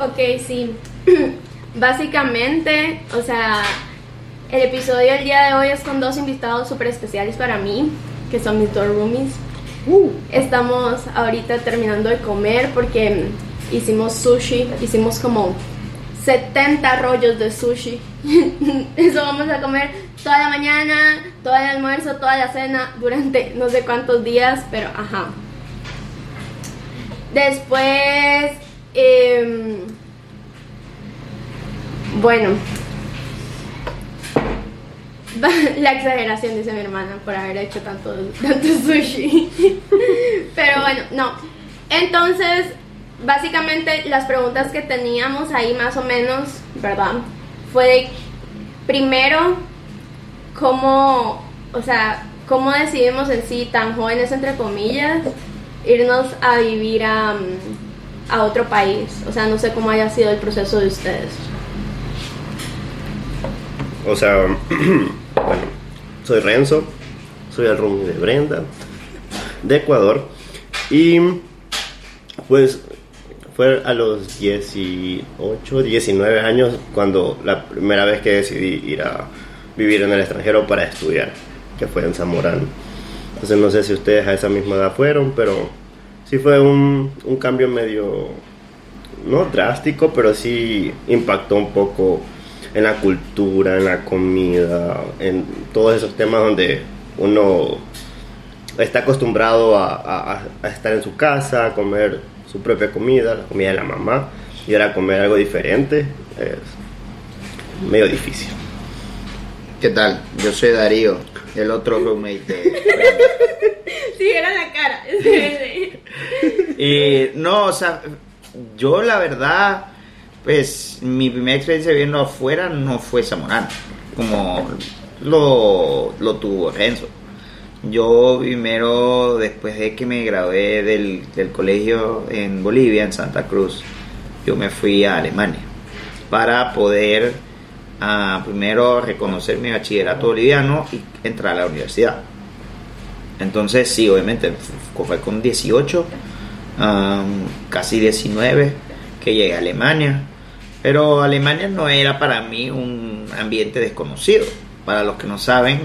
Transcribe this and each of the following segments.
Ok, sí. Básicamente, o sea, el episodio del día de hoy es con dos invitados súper especiales para mí, que son mis dos roomies. Uh. Estamos ahorita terminando de comer porque hicimos sushi, hicimos como 70 rollos de sushi. Eso vamos a comer toda la mañana, todo el almuerzo, toda la cena, durante no sé cuántos días, pero ajá. Después, em, bueno, la exageración, dice mi hermana, por haber hecho tanto, sushi. Pero bueno, no. Entonces, básicamente las preguntas que teníamos ahí más o menos, ¿verdad? Fue de, primero, cómo, o sea, cómo decidimos en sí, tan jóvenes entre comillas, irnos a vivir a, a otro país. O sea, no sé cómo haya sido el proceso de ustedes. O sea, bueno, soy Renzo, soy el roomie de Brenda, de Ecuador. Y pues fue a los 18, 19 años cuando la primera vez que decidí ir a vivir en el extranjero para estudiar, que fue en Zamorano. Entonces no sé si ustedes a esa misma edad fueron, pero sí fue un, un cambio medio, no drástico, pero sí impactó un poco en la cultura, en la comida, en todos esos temas donde uno está acostumbrado a, a- estar en su casa, a comer su propia comida, la comida de la mamá, y ahora comer algo diferente es medio difícil. ¿Qué tal? Yo soy Darío, el otro roommate de... Sí, era la cara. Y no, o sea, yo la verdad, pues mi primera experiencia viviendo afuera no fue Zamorano, como lo, lo tuvo Renzo. Yo primero, después de que me gradué del, del colegio en Bolivia, en Santa Cruz, yo me fui a Alemania para poder ah, primero reconocer mi bachillerato boliviano y entrar a la universidad. Entonces, sí, obviamente, fue con 18, am, casi 19, que llegué a Alemania. Pero Alemania no era para mí un ambiente desconocido. Para los que no saben,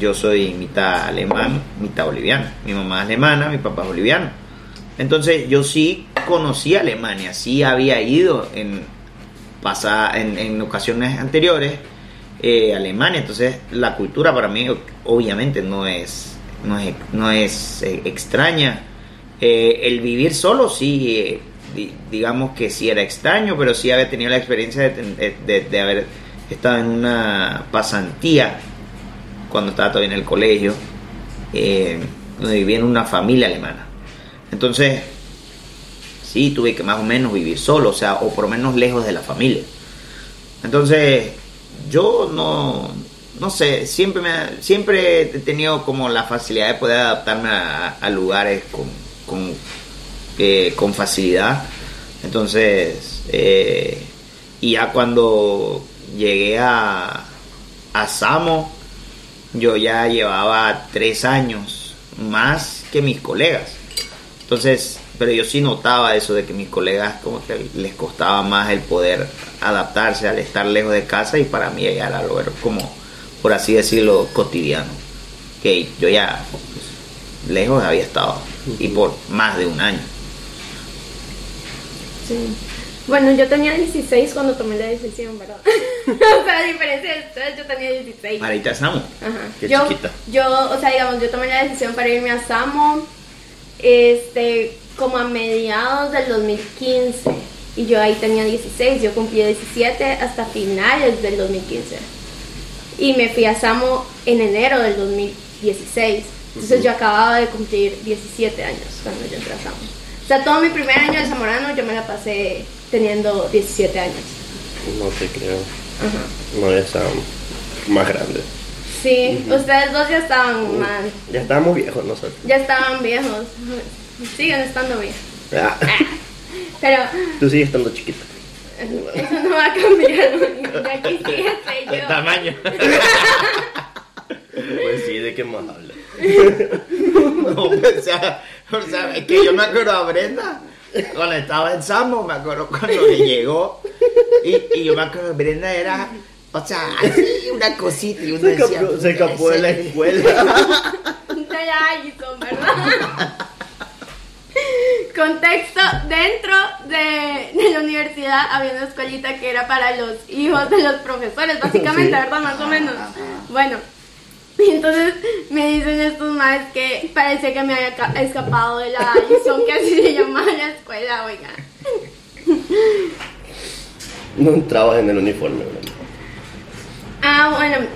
yo soy mitad alemán, mitad boliviano. Mi mamá es alemana, mi papá es boliviano. Entonces, yo sí conocí Alemania, sí había ido en, pasa, en, en ocasiones anteriores eh, Alemania. Entonces, la cultura para mí, obviamente, no es, no es, no es eh, extraña. Eh, el vivir solo, sí, eh, di- digamos que sí era extraño, pero sí había tenido la experiencia de, de- de- haber estado en una pasantía cuando estaba todavía en el colegio, donde vivía en una familia alemana. Entonces, sí, tuve que más o menos vivir solo, o sea, o por lo menos lejos de la familia. Entonces, yo no, no sé, siempre, me, siempre he tenido como la facilidad de poder adaptarme a, a lugares con, con, eh, con facilidad. Entonces, eh, y ya cuando llegué a, a Samo, yo ya llevaba tres años más que mis colegas. Entonces, pero yo sí notaba eso de que mis colegas como que les costaba más el poder adaptarse al estar lejos de casa y para mí ya era algo como, por así decirlo, cotidiano. Que yo ya pues, lejos había estado y por más de un año. Sí. Bueno, yo tenía 16 cuando tomé la decisión, ¿verdad? o sea, a diferencia de ustedes, yo tenía 16. Ahorita estamos. Ajá. Qué yo, chiquita. Yo, o sea, digamos, yo tomé la decisión para irme a Samo, este, como a mediados del 2015. Y yo ahí tenía 16, yo cumplí 17 hasta finales del 2015. Y me fui a Samo en enero del 2016. Entonces yo acababa de cumplir 17 años cuando yo entré a Samo. O sea, todo mi primer año de Zamorano yo me la pasé teniendo 17 años. No te creo. Ajá. No, ya está más grande. Sí, ustedes dos ya estaban más, Ya estábamos viejos nosotros. ya estaban viejos. Siguen estando viejos. Ah, Pero tú sigues estando chiquita. eso no va a cambiar. Ya quisiese yo. tamaño. Pues sí, ¿de qué más habla? No, o sea, o sea, es que yo me acuerdo a Brenda cuando estaba en Samo, me acuerdo cuando le llegó. Y, y yo me acuerdo, Brenda era, o sea, así una cosita. Y uno Se decía, escapó, se "Puede escapó de la ser". escuela. De Allison, ¿verdad? Contexto, dentro de, de la universidad había una escuelita que era para los hijos de los profesores, básicamente, Sí. ¿verdad? Más o menos. Bueno, y entonces me dicen estos más que parecía que me había ca- escapado de la Allison, que así se llamaba la escuela, oiga. No entrabas en el uniforme, Brenda. Ah, bueno.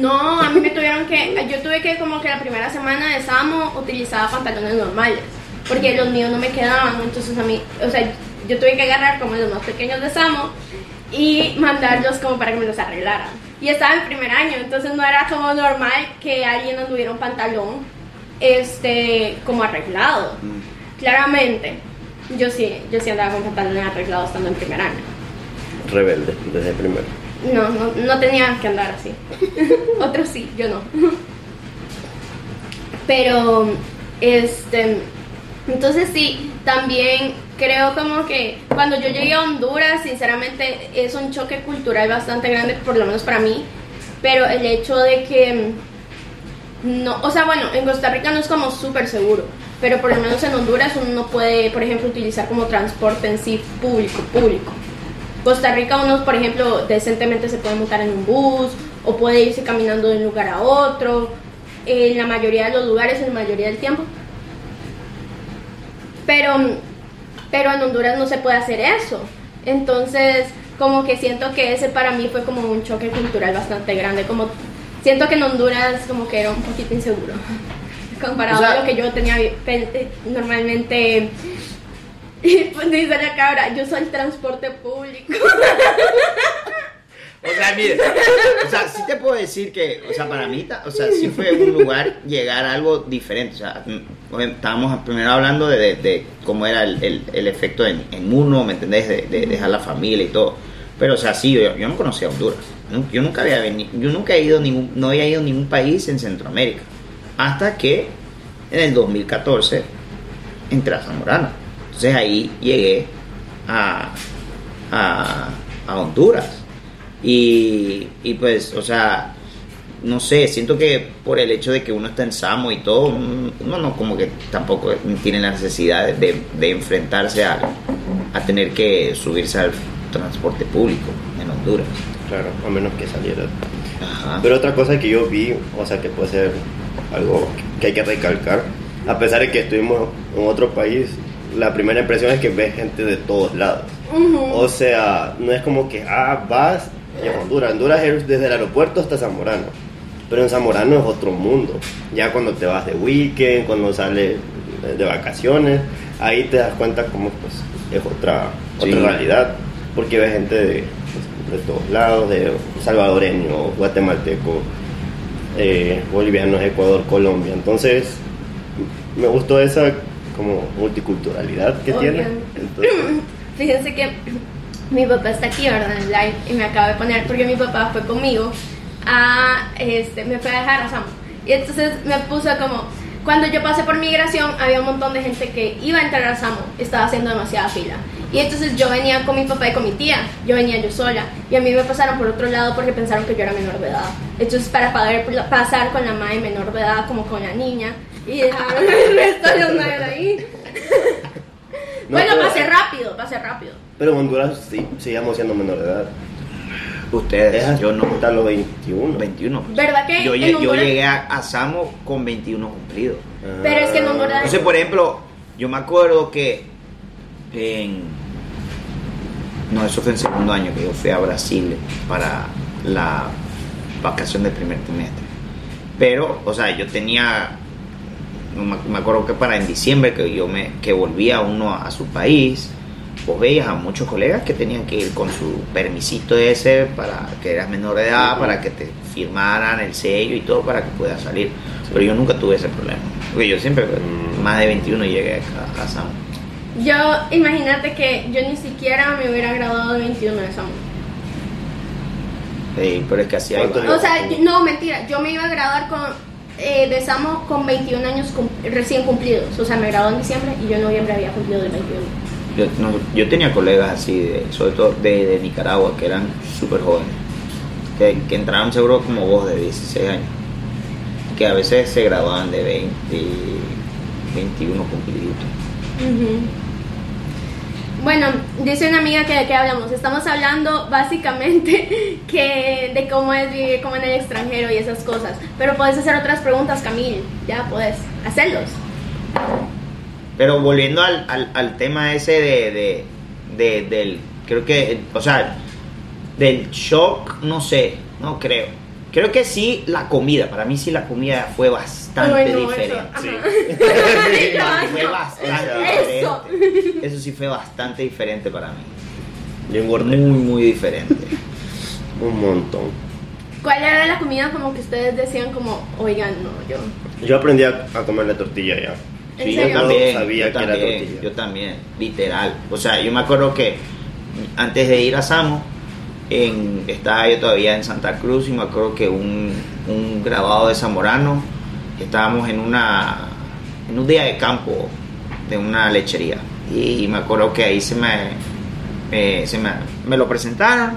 No, a mí me tuvieron que. Yo tuve que, como que la primera semana de Samo, utilizaba pantalones normales. Porque los míos no me quedaban. Entonces, a mí. O sea, yo tuve que agarrar como los más pequeños de Samo y mandarlos como para que me los arreglaran. Y estaba en primer año, entonces no era como normal que alguien anduviera un pantalón este como arreglado. Claramente, yo sí, yo sí andaba con pantalones arreglados estando en primer año. Rebelde, desde el primero. No, no, no tenía que andar así. Otros sí, yo no. Pero, este, entonces sí, también creo como que cuando yo llegué a Honduras, sinceramente es un choque cultural bastante grande, por lo menos para mí. Pero el hecho de que, no, o sea, bueno, en Costa Rica no es como súper seguro, pero por lo menos en Honduras uno no puede, por ejemplo, utilizar como transporte en sí público, público. Costa Rica uno, por ejemplo, decentemente se puede montar en un bus o puede irse caminando de un lugar a otro, en la mayoría de los lugares, en la mayoría del tiempo. Pero, pero en Honduras no se puede hacer eso. Entonces, como que siento que ese para mí fue como un choque cultural bastante grande. Como siento que en Honduras como que era un poquito inseguro. Comparado O sea- a lo que yo tenía pe- normalmente. Pues dice la cabra, yo soy transporte público. O sea, mire, o sea, sí te puedo decir que, o sea, para mí, o sea, sí fue un lugar llegar a algo diferente. O sea, mm, estábamos primero hablando de, de- de cómo era el, el- el efecto en, en uno, ¿me entendés? De, de dejar la familia y todo. Pero, o sea, sí, yo, yo no conocía Honduras. Yo nunca había venido, yo nunca he ido ningún, no había ido a ningún país en Centroamérica. Hasta que en el 2014 entré a Zamorano. Entonces ahí llegué a, a, a Honduras. Y, y pues, o sea, no sé, siento que por el hecho de que uno está en Samo y todo, uno no como que tampoco tiene la necesidad de, de enfrentarse a, a tener que subirse al transporte público en Honduras. Claro, a menos que saliera. Ajá. Pero otra cosa que yo vi, o sea, que puede ser algo que hay que recalcar, a pesar de que estuvimos en otro país, la primera impresión es que ves gente de todos lados. O sea, no es como que, ah, vas y a Honduras. Honduras es desde el aeropuerto hasta Zamorano. Pero en Zamorano es otro mundo. Ya cuando te vas de weekend, cuando sales de vacaciones, ahí te das cuenta como pues, es otra, otra realidad. Porque ves gente de, de todos lados, de salvadoreño, guatemalteco, eh, bolivianos, Ecuador, Colombia. Entonces, me gustó esa como multiculturalidad que tiene. Obviamente. Entonces, Fíjense que mi papá está aquí, ¿verdad? En live y me acaba de poner porque mi papá fue conmigo a, este, me fue a dejar a Samo. Y entonces me puso como, cuando yo pasé por migración había un montón de gente que iba a entrar a Samo, estaba haciendo demasiada fila. Y entonces yo venía con mi papá y con mi tía, yo venía yo sola. Y a mí me pasaron por otro lado porque pensaron que yo era menor de edad. Entonces para poder pasar con la madre menor de edad como con la niña y dejaron el resto de los madres ahí. No, bueno, pero- pasé rápido, pasé rápido. pero en Honduras sí, seguíamos siendo menor de edad. Ustedes, Es yo no. hasta los 21. 21. pues. ¿Verdad que Yo, en lle- yo Honduras- llegué a, a Samo con 21 cumplidos. Pero es que en Honduras- Entonces, por ejemplo, yo me acuerdo que en... No, eso fue en segundo año que yo fui a Brasil para la vacación del primer trimestre. Pero, o sea, yo tenía... no Me acuerdo que para en diciembre que yo me que volvía uno a su país, vos veías a muchos colegas que tenían que ir con su permisito ese para que eras menor de edad, para que te firmaran el sello y todo para que puedas salir. Pero yo nunca tuve ese problema. Porque yo siempre, Mm. más de 21 llegué a, a. Yo, imagínate que yo ni siquiera me hubiera graduado de 21 de Samo. Sí, pero es que así hay ¿Cuántos varios. O sea, yo- no, mentira, yo me iba a graduar con eh, de Samo con 21 años cum- recién cumplidos. O sea, me gradué en diciembre y yo en noviembre había cumplido de 21. Yo, no, yo tenía colegas así, de, sobre todo de, de Nicaragua, que eran súper jóvenes, que, que entraron seguro como vos de 16 años, que a veces se graduaban de 20, 21 cumpliditos. Ujú. Bueno, dice una amiga que de qué hablamos. Estamos hablando básicamente que de cómo es vivir como en el extranjero y esas cosas. Pero puedes hacer otras preguntas, Camil. Ya puedes hacerlos. Pero volviendo al, al, al tema ese de, de, de- del, creo que, o sea, del shock, no sé, no creo. Creo que sí la comida, para mí sí la comida fue bastante eso, diferente. ajá. Sí. Ay, fue no. bastante Eso. diferente. Eso sí fue bastante diferente para mí. Yo engordé Muy, muy diferente. un montón. ¿Cuál era la comida como que ustedes decían como, oigan, no, yo... Yo aprendí a, a comer la tortilla ya. ¿En Sí, yo también, sabía yo que era tortilla. yo también, literal. O sea, yo me acuerdo que antes de ir a Samo, estaba yo todavía en Santa Cruz y me acuerdo que un, un grabado de Zamorano, estábamos en una en un día de campo de una lechería. Y me acuerdo que ahí se me, se me, me lo presentaron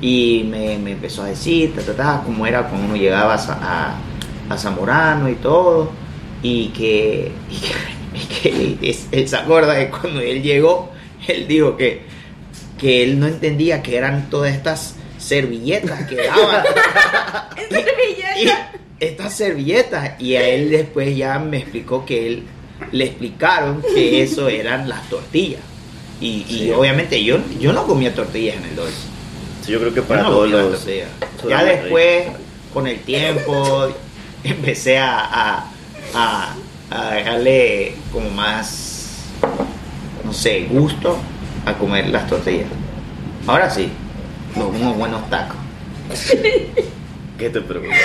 y me, empezó a decir ta, ta, ta, cómo era cuando uno llegaba a, a, a Zamorano y todo y que, y que, y que es- él se acuerda que cuando él llegó él dijo que que él no entendía que eran todas estas servilletas que daban. Estas servilletas. y a él después ya me explicó que él le explicaron que eso eran las tortillas. Y, y obviamente yo yo no comía tortillas en el dulce Sí, yo creo que para no todos los. ya después con el tiempo empecé a, a, a, a dejarle como más no sé gusto a comer las tortillas ahora sí los unos buenos tacos ¿Qué te pregunto?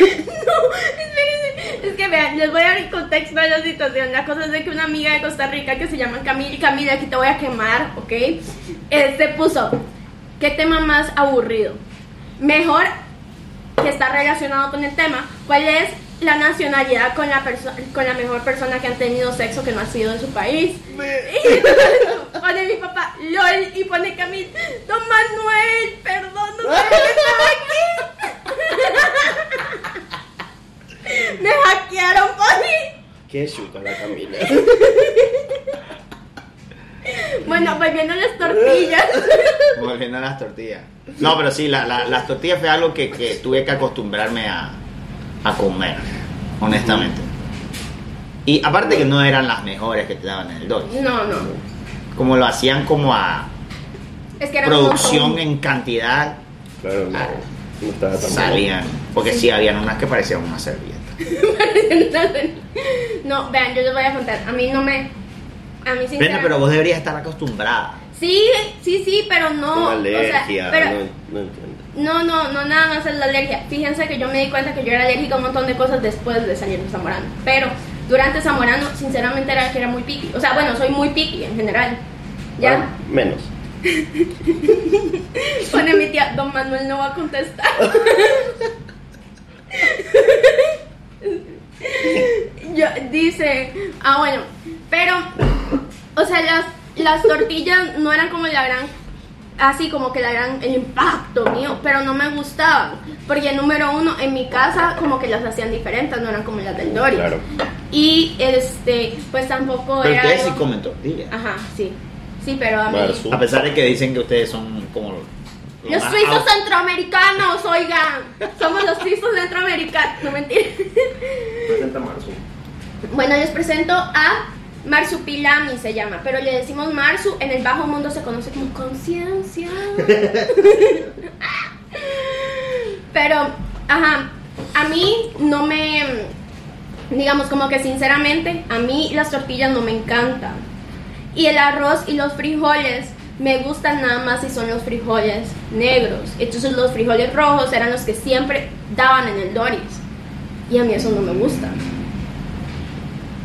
No, espérense. Es que vean, les voy a dar el contexto de la situación. La cosa es de que una amiga de Costa Rica que se llama Camila, Camila, aquí te voy a quemar, ¿ok? Este puso, ¿qué tema más aburrido? Mejor que está relacionado con el tema, ¿cuál es la nacionalidad con la, perso- con la mejor persona que han tenido sexo que no ha sido de su país? Y pone mi papá, LOL, y pone Camil, Don Manuel, perdón, no sabía que estaba aquí. Me hackearon, Pony. ¿Qué chuta la Camila? Bueno, volviendo a las tortillas. volviendo a las tortillas no pero sí la- la- las tortillas fue algo que, que tuve que acostumbrarme a, a comer honestamente y aparte que no eran las mejores que te daban en el dulce No, no. como lo hacían como a Es que producción en cantidad Claro, no. No estaba tan salían porque sí habían unas que parecían una servilleta No, vean, yo les voy a contar. A mí no me. A mí sinceramente. pero vos deberías estar acostumbrada Sí, sí, sí, pero no. Como o sea, alergia, pero- no, no entiendo. No, no, no, nada más es la alergia. Fíjense que yo me di cuenta que yo era alérgica a un montón de cosas después de salir de Zamorano. Pero durante Zamorano, sinceramente, era que era muy picky. O sea, bueno, soy muy picky en general. ¿Ya? Ah, menos. Pone mi tía, don Manuel no va a contestar. Yo, dice, ah, bueno, pero, o sea, las, las tortillas no eran como la gran, así como que la gran, el impacto mío, pero no me gustaban, porque número uno, en mi casa como que las hacían diferentes, no eran como las del Doris. Claro. Y, este, pues tampoco pero era... ustedes sí algo- comen tortillas Ajá, sí, sí, pero a mí... A pesar de que dicen que ustedes son como lo Los suizos out- centroamericanos, oigan. Somos los suizos centroamericanos. No mentira. Presenta Marzu. Bueno, les presento a Marsupilami se llama, pero le decimos Marsu. En el bajo mundo se conoce como conciencia. pero, ajá, a mí no me, digamos como que sinceramente, a mí las tortillas no me encantan. Y el arroz y los frijoles me gustan nada más si son los frijoles negros. Entonces los frijoles rojos eran los que siempre daban en el Doris. Y a mí eso no me gusta.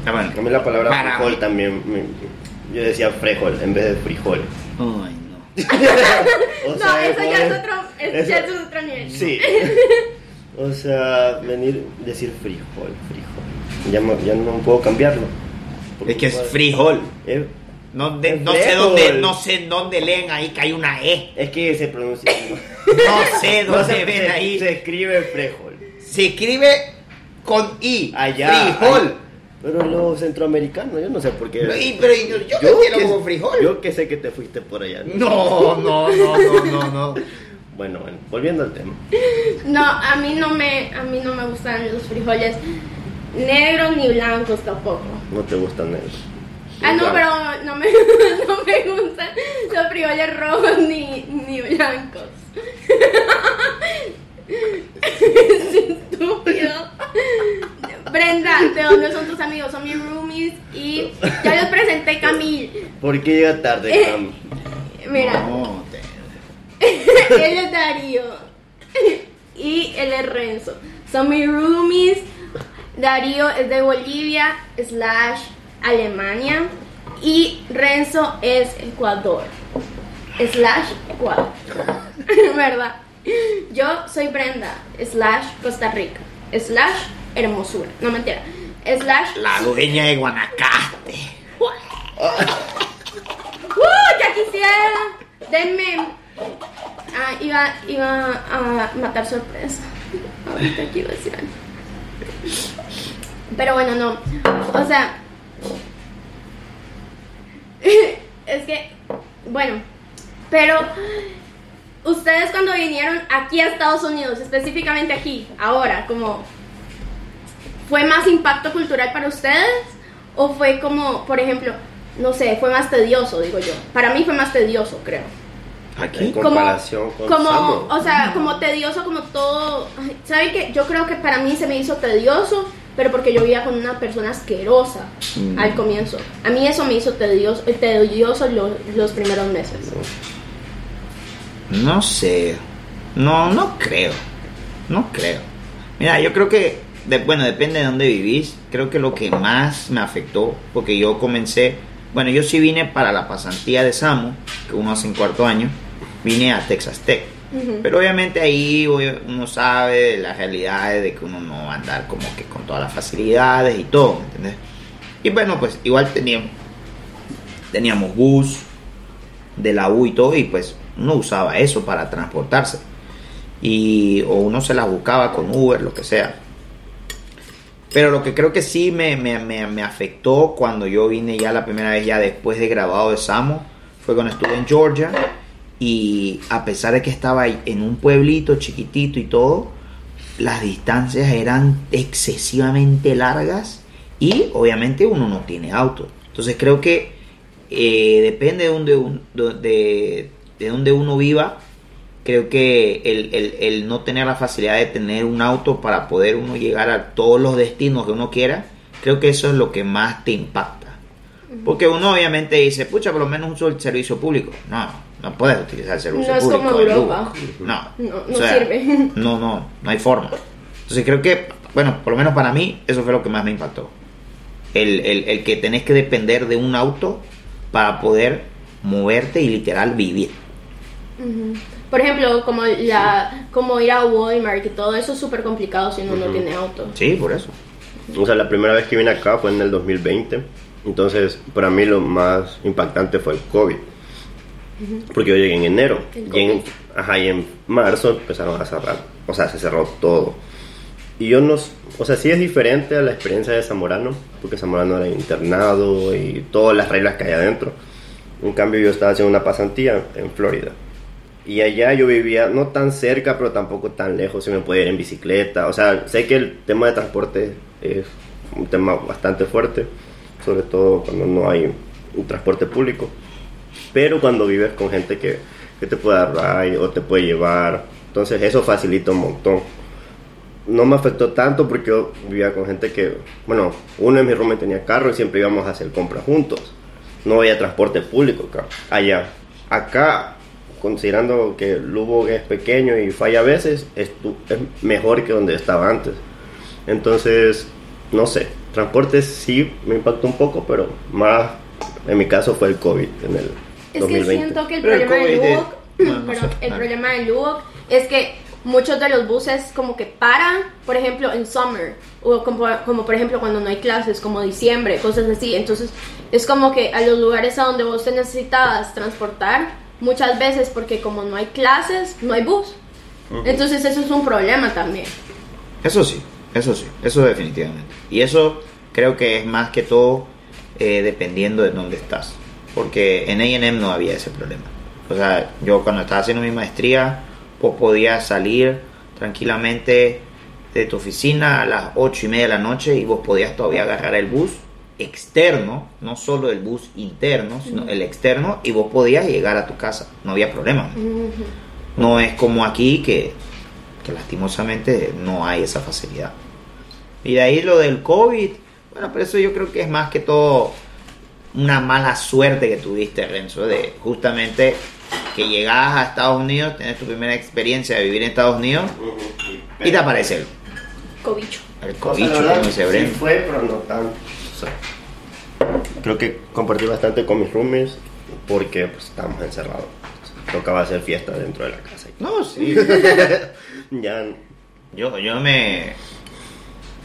Ah, bueno. A mí la palabra Para frijol también. me- yo decía frijol en vez de frijol. Ay, no. O no, sea, eso ya es otro, es, eso- ya es otro nivel. Sí. O sea, venir, decir frijol, frijol. Ya, no- ya no puedo cambiarlo. Es que es frijol. Es, No, de- no sé frijol. dónde, no sé dónde leen ahí que hay una E. es que se pronuncia. No sé No dónde se, ven se- ahí. se escribe frijol. Se escribe con I. Allá. Frijol. Pero los centroamericanos, yo no sé por qué. Y- pero yo, yo que- como frijol. Yo que sé que te fuiste por allá. No, no, no, no, no, no. Bueno, bueno, volviendo al tema. No, a mí no me, a mí no me gustan los frijoles negros ni blancos tampoco. No te gustan ellos. Ah, no, Claro. pero no me, no me gustan los frijoles rojos ni, ni blancos. es estúpido. Brenda, ¿de dónde son tus amigos? Son mis roomies y ya los presenté Camil. ¿Por qué llega tarde, Eh. Cam? Mira, No, te- él es Darío y él es Renzo. Son mis roomies. Darío es de Bolivia slash Alemania y Renzo es Ecuador slash Ecuador. ¿Verdad? Yo soy Brenda slash Costa Rica slash hermosura. No mentira. Slash La dueña de Guanacaste. ¡Uh! ¡Ya quisiera! Denme. Ah, iba, iba a matar sorpresa. Ahorita quiero decir algo. Pero bueno, no. O sea. Es que. Bueno. Pero. Ustedes cuando vinieron aquí a Estados Unidos, específicamente aquí, ahora, como. ¿Fue más impacto cultural para ustedes? ¿O fue como, por ejemplo, no sé, fue más tedioso, digo yo? Para mí fue más tedioso, creo. En Aquí. comparación con como Samo. o sea como tedioso como todo saben que yo creo que para mí se me hizo tedioso pero porque yo vivía con una persona asquerosa Mm. al comienzo a mí eso me hizo tedioso tedioso los, los primeros meses No sé. No, no creo. No creo. Mira, yo creo que, de- bueno, depende de dónde vivís. Creo que lo que más me afectó, porque yo comencé, bueno, yo sí vine para la pasantía de Samo, que uno hace en cuarto año, vine a Texas Tech. Pero obviamente ahí uno sabe las realidades de que uno no va a andar como que con todas las facilidades y todo, ¿me entiendes? Y bueno, pues igual teníamos, teníamos bus de la U y todo, y pues uno usaba eso para transportarse. Y o uno se las buscaba con Uber, lo que sea. Pero lo que creo que sí me, me, me, me afectó cuando yo vine ya la primera vez, ya después de graduado de Samo, fue cuando estuve en Georgia. Y a pesar de que estaba en un pueblito chiquitito y todo, las distancias eran excesivamente largas y obviamente uno no tiene auto. Entonces creo que eh, depende de donde, un- de, de donde uno viva, creo que el, el- el no tener la facilidad de tener un auto para poder uno llegar a todos los destinos que uno quiera, creo que eso es lo que más te impacta. Porque uno obviamente dice, pucha, por lo menos uso el servicio público. No, no puedes utilizar el servicio No es público. como Europa. No, No, o no sea, sirve. No, no, no hay forma. Entonces creo que, bueno, por lo menos para mí, eso fue lo que más me impactó. El, el, el que tenés que depender de un auto para poder moverte y literal vivir. Ujú. Por ejemplo, como la como ir a Walmart y todo eso es súper complicado si uno no Ujú. tiene auto. Sí, por eso. O sea, la primera vez que vine acá fue en el 2020. Entonces, para mí lo más impactante fue el COVID. Porque yo llegué en enero. Y en, ajá, y en marzo empezaron a cerrar. O sea, se cerró todo. Y yo no... O sea, sí es diferente a la experiencia de Zamorano. Porque Zamorano era internado y todas las reglas que hay adentro. En cambio, yo estaba haciendo una pasantía en Florida. Y allá yo vivía no tan cerca, pero tampoco tan lejos. Se me podía ir en bicicleta. O sea, sé que el tema de transporte es un tema bastante fuerte, sobre todo cuando no hay un transporte público. Pero cuando vives con gente que, que te puede dar ride o te puede llevar, entonces eso facilita un montón. No me afectó tanto porque yo vivía con gente que, bueno, uno de mis roomies tenía carro y siempre íbamos a hacer compras juntos. No había transporte público acá. Allá. Acá, considerando que Lugo es pequeño y falla a veces, es, tu- es mejor que donde estaba antes. Entonces, no sé, transporte sí me impactó un poco, pero más en mi caso fue el COVID en el Es 2020. que siento que el Pero el problema de COVID de- Luwak, Bueno, no sé, el problema de Luwak es que muchos de los buses como que paran, por ejemplo, en summer, o como, como por ejemplo cuando no hay clases, como diciembre, cosas así. Entonces es como que a los lugares a donde vos te necesitabas transportar, muchas veces porque como no hay clases, no hay bus. Entonces eso es un problema también. Eso sí, eso sí, eso definitivamente. Y eso creo que es más que todo eh, dependiendo de dónde estás. Porque en AM no había ese problema. O sea, yo cuando estaba haciendo mi maestría, pues podías salir tranquilamente de tu oficina a las 8 y media de la noche y vos podías todavía agarrar el bus externo, no solo el bus interno, sino el externo, y vos podías llegar a tu casa, no había problema. No es como aquí que, que lastimosamente no hay esa facilidad. Y de ahí lo del COVID, bueno, pero eso yo creo que es más que todo una mala suerte que tuviste, Renzo, de justamente que llegás a Estados Unidos, tenés tu primera experiencia de vivir en Estados Unidos y te aparece el, Cobicho. el O sea, cobicho, la verdad, como dice sí fue, pero no tanto. Sea, creo que compartí bastante con mis roomies porque pues, estábamos encerrados. Tocaba hacer fiesta dentro de la casa. No, sí. ya Yo, yo me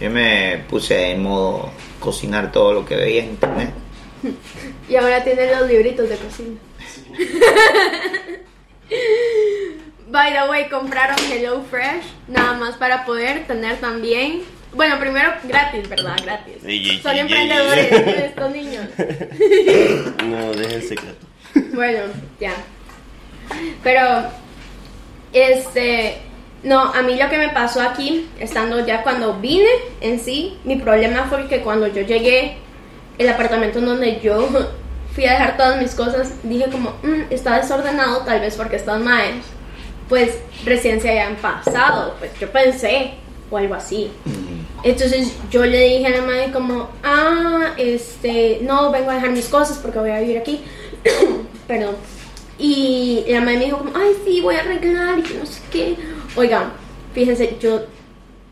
yo me puse en modo cocinar todo lo que veía en internet. Y ahora tiene los libritos de cocina. By the way, compraron Hello Fresh nada más para poder tener también. Bueno, primero gratis, ¿verdad? Gratis. Ey, ey, Son ey, emprendedores estos niños. no deje el secreto. Bueno, ya. Pero, este, no, a mí lo que me pasó aquí, estando ya cuando vine en sí, mi problema fue que cuando yo llegué, el apartamento en donde yo fui a dejar todas mis cosas, dije como, "Mm, está desordenado, tal vez porque estos maes, pues recién se hayan pasado, pues yo pensé, o algo así. Entonces yo le dije a la madre como, ah, este, no, vengo a dejar mis cosas porque voy a vivir aquí. Perdón. Y la madre me dijo como, ay, sí, voy a arreglar y que no sé qué. Oigan, fíjense, yo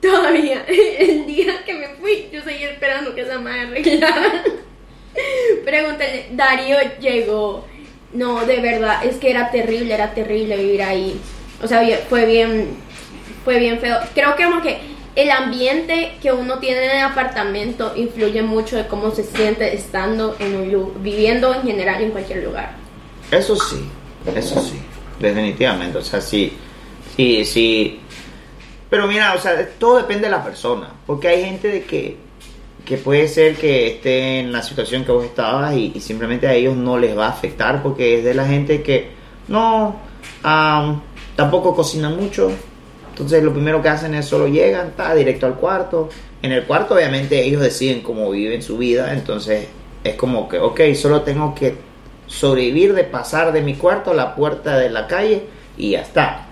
todavía, el día que me fui, yo seguí esperando que esa madre arreglara. Pregúntale, Darío llegó. No, de verdad, es que era terrible, era terrible vivir ahí. O sea, fue bien, fue bien feo. Creo que como que el ambiente que uno tiene en el apartamento influye mucho de cómo se siente estando en un viviendo en general en cualquier lugar. Eso sí, eso sí, definitivamente. O sea, sí, sí, sí. Pero mira, o sea, todo depende de la persona. Porque hay gente de que, que puede ser que esté en la situación que vos estabas y, y simplemente a ellos no les va a afectar porque es de la gente que no, am, tampoco cocina mucho. Entonces lo primero que hacen es solo llegan, está directo al cuarto. En el cuarto obviamente ellos deciden cómo viven su vida. Entonces es como que, ok, solo tengo que sobrevivir de pasar de mi cuarto a la puerta de la calle y ya está.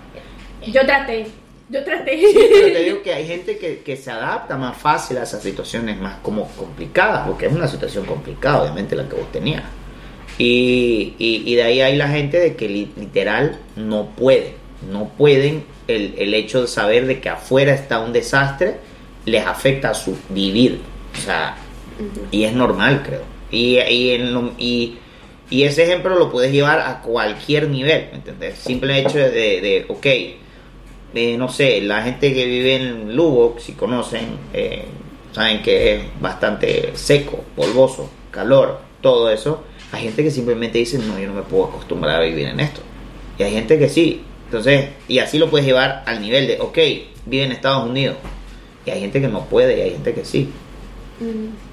Yo traté, yo traté. Pero te digo que hay gente que, que se adapta más fácil a esas situaciones más como complicadas, porque es una situación complicada, obviamente, la que vos tenías. Y, y, y de ahí hay la gente de que li- literal no puede, no pueden, el, el hecho de saber de que afuera está un desastre les afecta a su vivir. O sea, y es normal, creo. Y, y, en lo- y, y ese ejemplo lo puedes llevar a cualquier nivel, ¿me entiendes? Simple hecho de, de ok, eh, no sé, la gente que vive en Lugo, si conocen, eh, saben que es bastante seco, polvoso, calor, todo eso. Hay gente que simplemente dice, no, yo no me puedo acostumbrar a vivir en esto. Y hay gente que sí. Entonces, y así lo puedes llevar al nivel de, ok, vive en Estados Unidos. Y hay gente que no puede y hay gente que sí.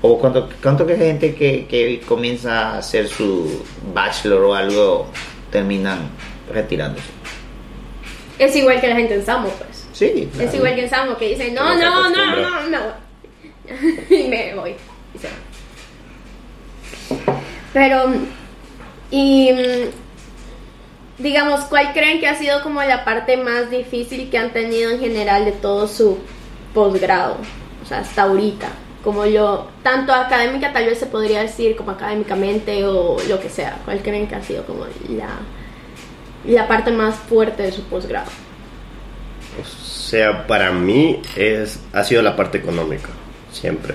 O cuánto, cuánto que hay gente que, que comienza a hacer su bachelor o algo, terminan retirándose. Es igual que la gente en Samo, pues. Sí. Es igual que en Samo que dice, no, No no, no, no, y me voy. Y se va. Pero, y mm, digamos, ¿cuál creen que ha sido como la parte más difícil que han tenido en general de todo su posgrado? O sea, hasta ahorita. Como yo, tanto académica tal vez se podría decir como académicamente o lo que sea. ¿Cuál creen que ha sido como la, la parte más fuerte de su posgrado? O sea, para mí es, ha sido la parte económica, siempre.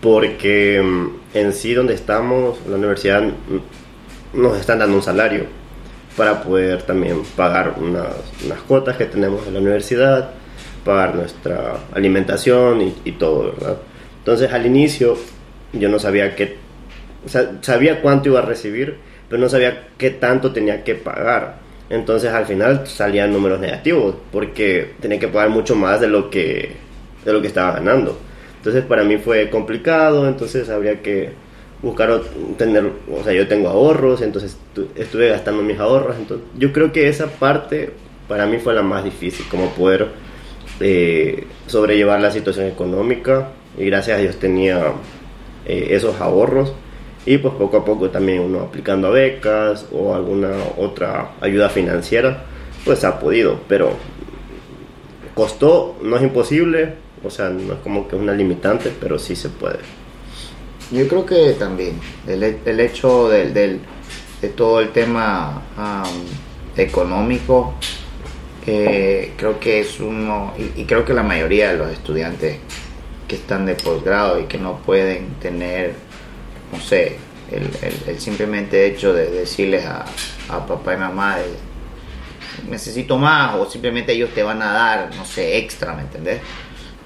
Porque mm, en sí donde estamos, la universidad, mm, nos están dando un salario. Para poder también pagar unas, unas cuotas que tenemos en la universidad, pagar nuestra alimentación y, y todo, ¿verdad? Entonces al inicio yo no sabía qué, sabía cuánto iba a recibir, pero no sabía qué tanto tenía que pagar. Entonces al final salían números negativos porque tenía que pagar mucho más de lo que, de lo que estaba ganando. Entonces para mí fue complicado, entonces habría que buscar tener, o sea, yo tengo ahorros, entonces tu- estuve gastando mis ahorros, entonces yo creo que esa parte para mí fue la más difícil, como poder eh, sobrellevar la situación económica y gracias a Dios tenía eh, esos ahorros y pues poco a poco también uno aplicando becas o alguna otra ayuda financiera pues ha podido, pero costó, no es imposible, o sea, no es como que una limitante, pero sí se puede. Yo creo que también el, el hecho del, del- de todo el tema am, económico, creo que es uno, y, y creo que la mayoría de los estudiantes que están de posgrado y que no pueden tener, no sé, el, el- el simplemente hecho de decirles a, a papá y mamá, de, necesito más, o simplemente ellos te van a dar, no sé, extra, ¿me entendés?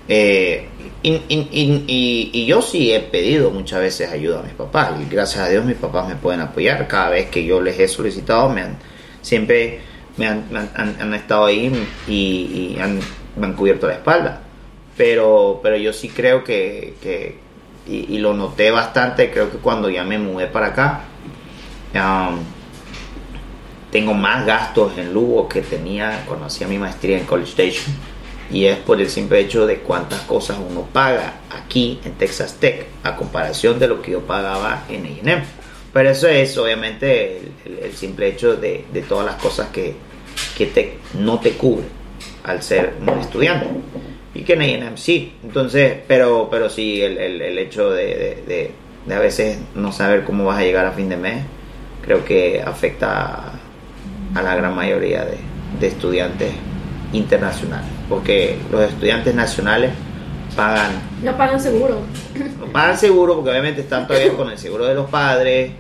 Eh, y, yo sí he pedido muchas veces ayuda a mis papás y gracias a Dios mis papás me pueden apoyar cada vez que yo les he solicitado me han siempre me han, han- estado ahí y, han, me han cubierto la espalda pero pero yo sí creo que, que- y, y lo noté bastante creo que cuando ya me mudé para acá um, tengo más gastos en Lugo que tenía cuando hacía mi maestría en College Station. Y es por el simple hecho de cuántas cosas uno paga aquí en Texas Tech a comparación de lo que yo pagaba en AM. Pero eso es obviamente el, el- simple hecho de, de todas las cosas que, que te, no te cubre al ser un estudiante. Y que en AM sí. Entonces, pero, pero sí, el, el- el hecho de, de- de- a veces no saber cómo vas a llegar a fin de mes, creo que afecta a la gran mayoría de estudiantes internacionales. Porque los estudiantes nacionales pagan, No pagan seguro. pagan seguro porque obviamente están todavía con el seguro de los padres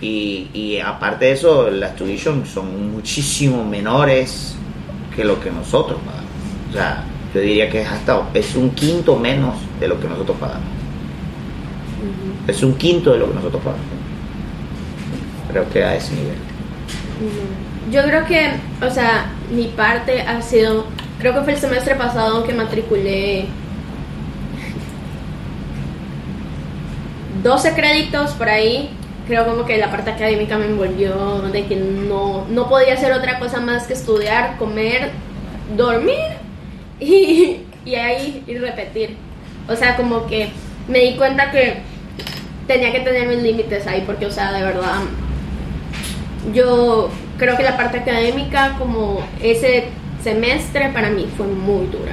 y, y aparte de eso las tuition son muchísimo menores que lo que nosotros pagamos. O sea, yo diría que es hasta es un quinto menos de lo que nosotros pagamos. Es un quinto de lo que nosotros pagamos. Creo que a ese nivel. Yo creo que, o sea, mi parte ha sido, creo que fue el semestre pasado que matriculé 12 créditos por ahí. Creo como que la parte académica me envolvió de que no, no podía hacer otra cosa más que estudiar, comer, dormir y, y ahí y repetir. O sea, como que me di cuenta que tenía que tener mis límites ahí porque, o sea, de verdad, yo creo que la parte académica, como ese semestre, para mí fue muy dura.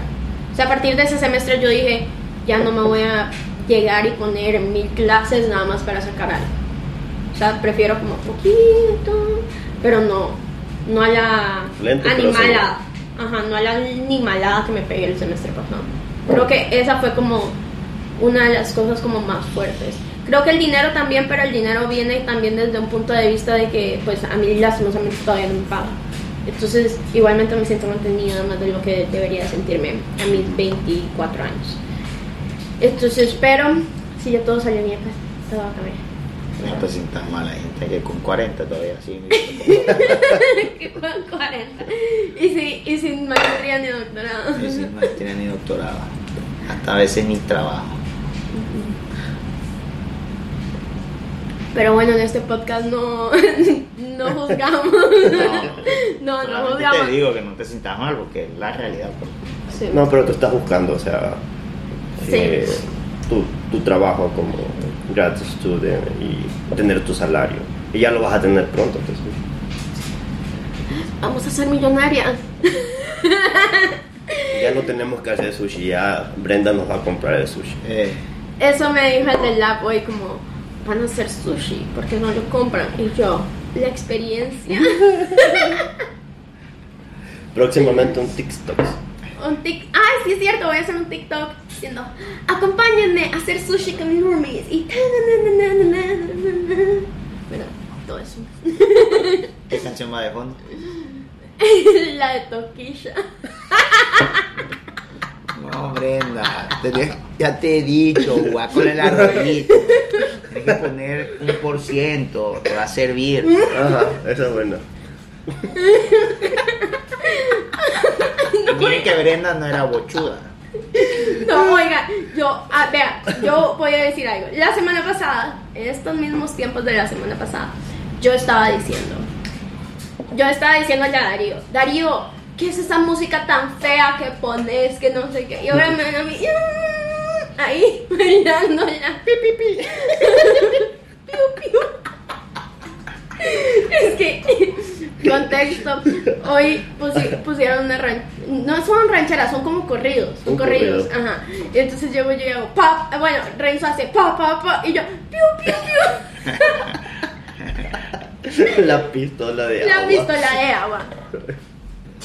O sea, a partir de ese semestre yo dije, ya no me voy a llegar y poner mil clases nada más para sacar algo. O sea, prefiero como poquito, pero no, no a la Lento, animalada. Ajá, no a la animalada que me pegué el semestre pasado. Creo que esa fue como una de las cosas como más fuertes. Creo que el dinero también, pero el dinero viene también desde un punto de vista de que pues a mí lastimosamente todavía no me pagan. Entonces igualmente me siento mantenida más de lo que debería sentirme a mis 24 años. Entonces, pero si ya todo salió bien, pues todo va a cambiar. No te sientas mal, hay gente que con 40 todavía sí. que con 40. Y, si, y sin maestría ni doctorado. Y sin maestría ni doctorado. Hasta a veces ni trabajo. Pero bueno, en este podcast no, no juzgamos. No, no juzgamos. te digo que no te sientas mal porque es la realidad. pues. Sí. No, pero tú estás buscando, o sea, Sí. eh, tu, tu trabajo como grad student y tener tu salario. Y ya lo vas a tener pronto. Entonces. Vamos a ser millonarias. Ya no tenemos que hacer sushi, ya Brenda nos va a comprar el sushi. Eh, Eso me dijo el del lab hoy como, van a hacer sushi, ¿por qué no lo compran? Y yo, la experiencia. Próximamente un TikTok. un tic Ay, sí es cierto, voy a hacer un TikTok diciendo, acompáñenme a hacer sushi con mis roomies. Y... Bueno, todo eso. ¿Qué canción va de fondo? la de Toquilla. No, Brenda, tenés- ya te he dicho, guau, con el arroyito. Tienes que poner un por ciento, te va a servir. Ajá, esa es buena. Miren que Brenda no era bochuda. No, oiga, yo, ah, vea, yo voy a decir algo. La semana pasada, en estos mismos tiempos de la semana pasada, yo estaba diciendo, yo estaba diciendo a Darío, Darío, ¿qué es esa música tan fea que pones? Que no sé qué. Y ahora me ven a mí, ahí, bailando la pi, pi, pi. Piu, piu. Es que, contexto, hoy pusi- pusieron una ranchera, no son rancheras, son como corridos, son Un corridos, corrido. ajá. Y entonces yo y hago, pa, bueno, Renzo hace pa, pa, pa, y yo, piu, piu, piu, La pistola de la agua. pistola de agua.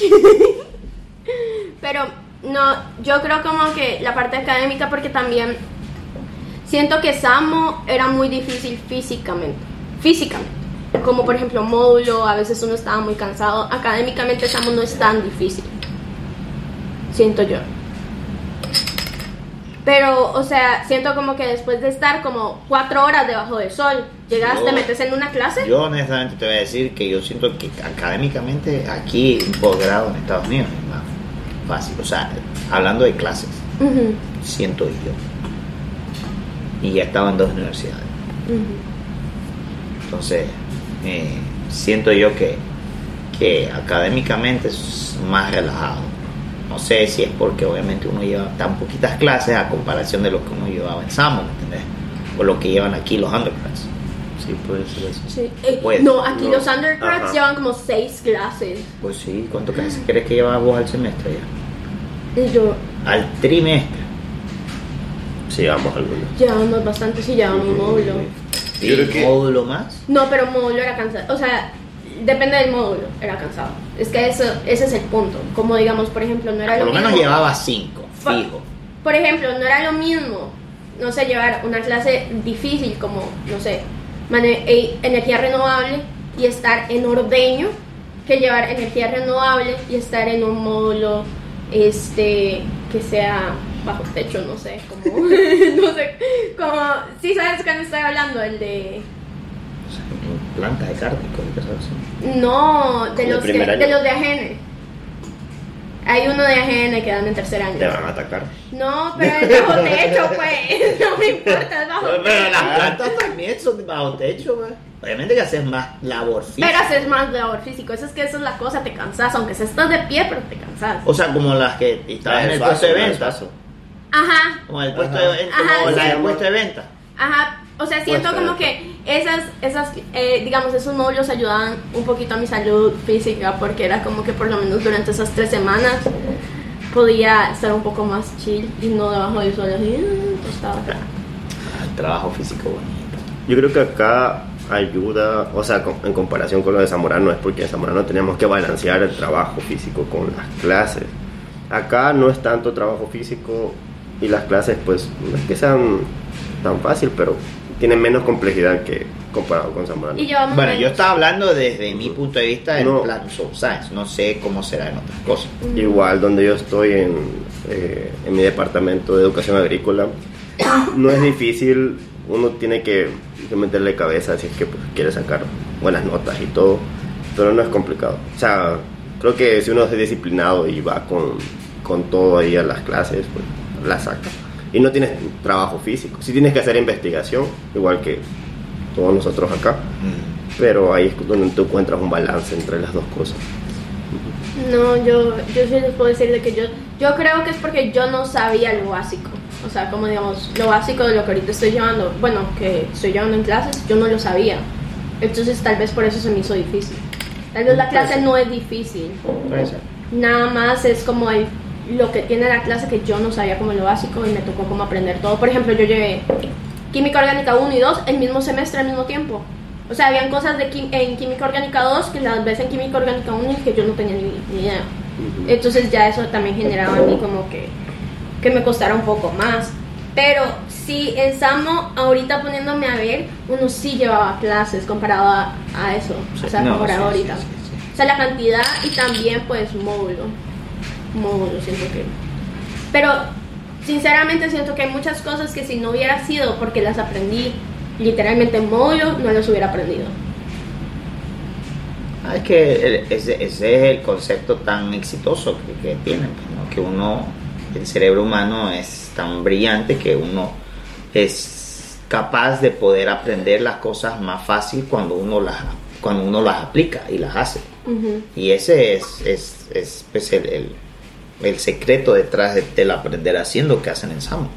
Pero, no, yo creo como que la parte académica, porque también siento que Samo era muy difícil físicamente, físicamente. Como por ejemplo módulo, a veces uno estaba muy cansado. Académicamente Samo no es tan difícil. Siento yo. Pero, o sea, siento como que después de estar como cuatro horas debajo del sol, llegas, Yo- te metes en una clase. Yo honestamente te voy a decir que yo siento que académicamente aquí posgrado en Estados Unidos es más fácil. O sea, hablando de clases, siento yo. Y ya estaba en dos universidades. Entonces, eh, siento yo que, que académicamente es más relajado. No sé si es porque obviamente uno lleva tan poquitas clases a comparación de lo que uno llevaba en SAMO, ¿me entendés? O lo que llevan aquí los undergrads. Sí, puede ser eso. Sí. Eh, Pues, no, aquí no. los undergrads Ajá. llevan como seis clases. Pues sí, ¿cuánto clases crees que llevas vos al semestre ya? Y yo, Al trimestre. Sí, vamos algunos. llevamos bastante, sí, llevamos un módulo. ¿Y Yo creo que- módulo más? No, pero módulo era cansado. O sea, depende del módulo, era cansado. Es que eso, ese es el punto. Como digamos, por ejemplo, no era Por lo lo menos mismo. llevaba cinco, fijo. Por ejemplo, no era lo mismo, no sé, llevar una clase difícil como, no sé, e- energía renovable y estar en ordeño que llevar energía renovable y estar en un módulo este que sea bajo techo, no sé, como no sé, como sí sabes que no estoy hablando el de Plantas de cárnicos y cosas así. no, de ¿De los que- de los de AGN. Hay uno de AGN que dan en tercer año. Te van a atacar. No, pero es bajo techo, pues. No me importa, es bajo Pero techo. las plantas también son bajo techo, güey. Obviamente que haces más labor física. Pero haces más labor físico. Eso es que eso es la cosa, te cansas. Aunque se estás de pie, pero te cansas. O sea, como las que estaban en el puesto de venta. Ajá, Como el puesto Ajá. de venta. Ajá, Como la sí. del puesto de venta. ajá. O sea, siento Pues, como eh, que esas, esas eh, digamos, esos módulos ayudaban un poquito a mi salud física. Porque era como que por lo menos durante esas tres semanas podía estar un poco más chill y no debajo del sol así, ah, tostado. Ah, el trabajo físico bonito. Yo creo que acá ayuda, o sea, en comparación con lo de Zamorano, es porque en Zamorano teníamos que balancear el trabajo físico con las clases. Acá no es tanto trabajo físico y las clases, pues, no es que sean tan fácil, pero tienen menos complejidad que comparado con Zamorano. Bueno, yo estaba hablando desde mi punto de vista en No. plan science. No sé cómo será en otras cosas. Igual donde yo estoy en, eh, en mi departamento de educación agrícola, no es difícil, uno tiene que, que meterle cabeza si es que pues, quiere sacar buenas notas y todo, pero no es complicado. O sea, creo que si uno es disciplinado y va con, con todo ahí a las clases, pues la saca. Y no tienes trabajo físico, si tienes que hacer investigación, igual que todos nosotros acá, pero ahí es donde tú encuentras un balance entre las dos cosas. No, yo, yo sí les puedo decir de que yo, yo creo que es porque yo no sabía lo básico. O sea, como digamos, lo básico de lo que ahorita estoy llevando, bueno, que estoy llevando en clases, yo no lo sabía. Entonces tal vez por eso se me hizo difícil. Tal vez la clase no es difícil. Nada más es como el, lo que tiene la clase que yo no sabía como lo básico y me tocó como aprender todo. Por ejemplo, yo llevé química orgánica 1 y 2 el mismo semestre al mismo tiempo. O sea, habían cosas de en química orgánica 2 que las ves en química orgánica 1 y que yo no tenía ni, ni idea. Entonces ya eso también generaba a mí como que, que me costara un poco más. Pero sí, en Samo, ahorita poniéndome a ver, uno sí llevaba clases comparado a, a eso. O sea, No, comparado sí, sí, ahorita. sí. O sea, la cantidad y también, pues, módulo. Módulo, siento que. Pero, sinceramente, siento que hay muchas cosas que si no hubiera sido porque las aprendí literalmente en no las hubiera aprendido. Ah, es que ese, ese es el concepto tan exitoso que, que tienen, pues, ¿no? que uno, el cerebro humano es tan brillante que uno es capaz de poder aprender las cosas más fácil cuando uno las, cuando uno las aplica y las hace. Y ese es, es, es, pues, el, el- el secreto detrás de- del aprender haciendo que hacen en Samo.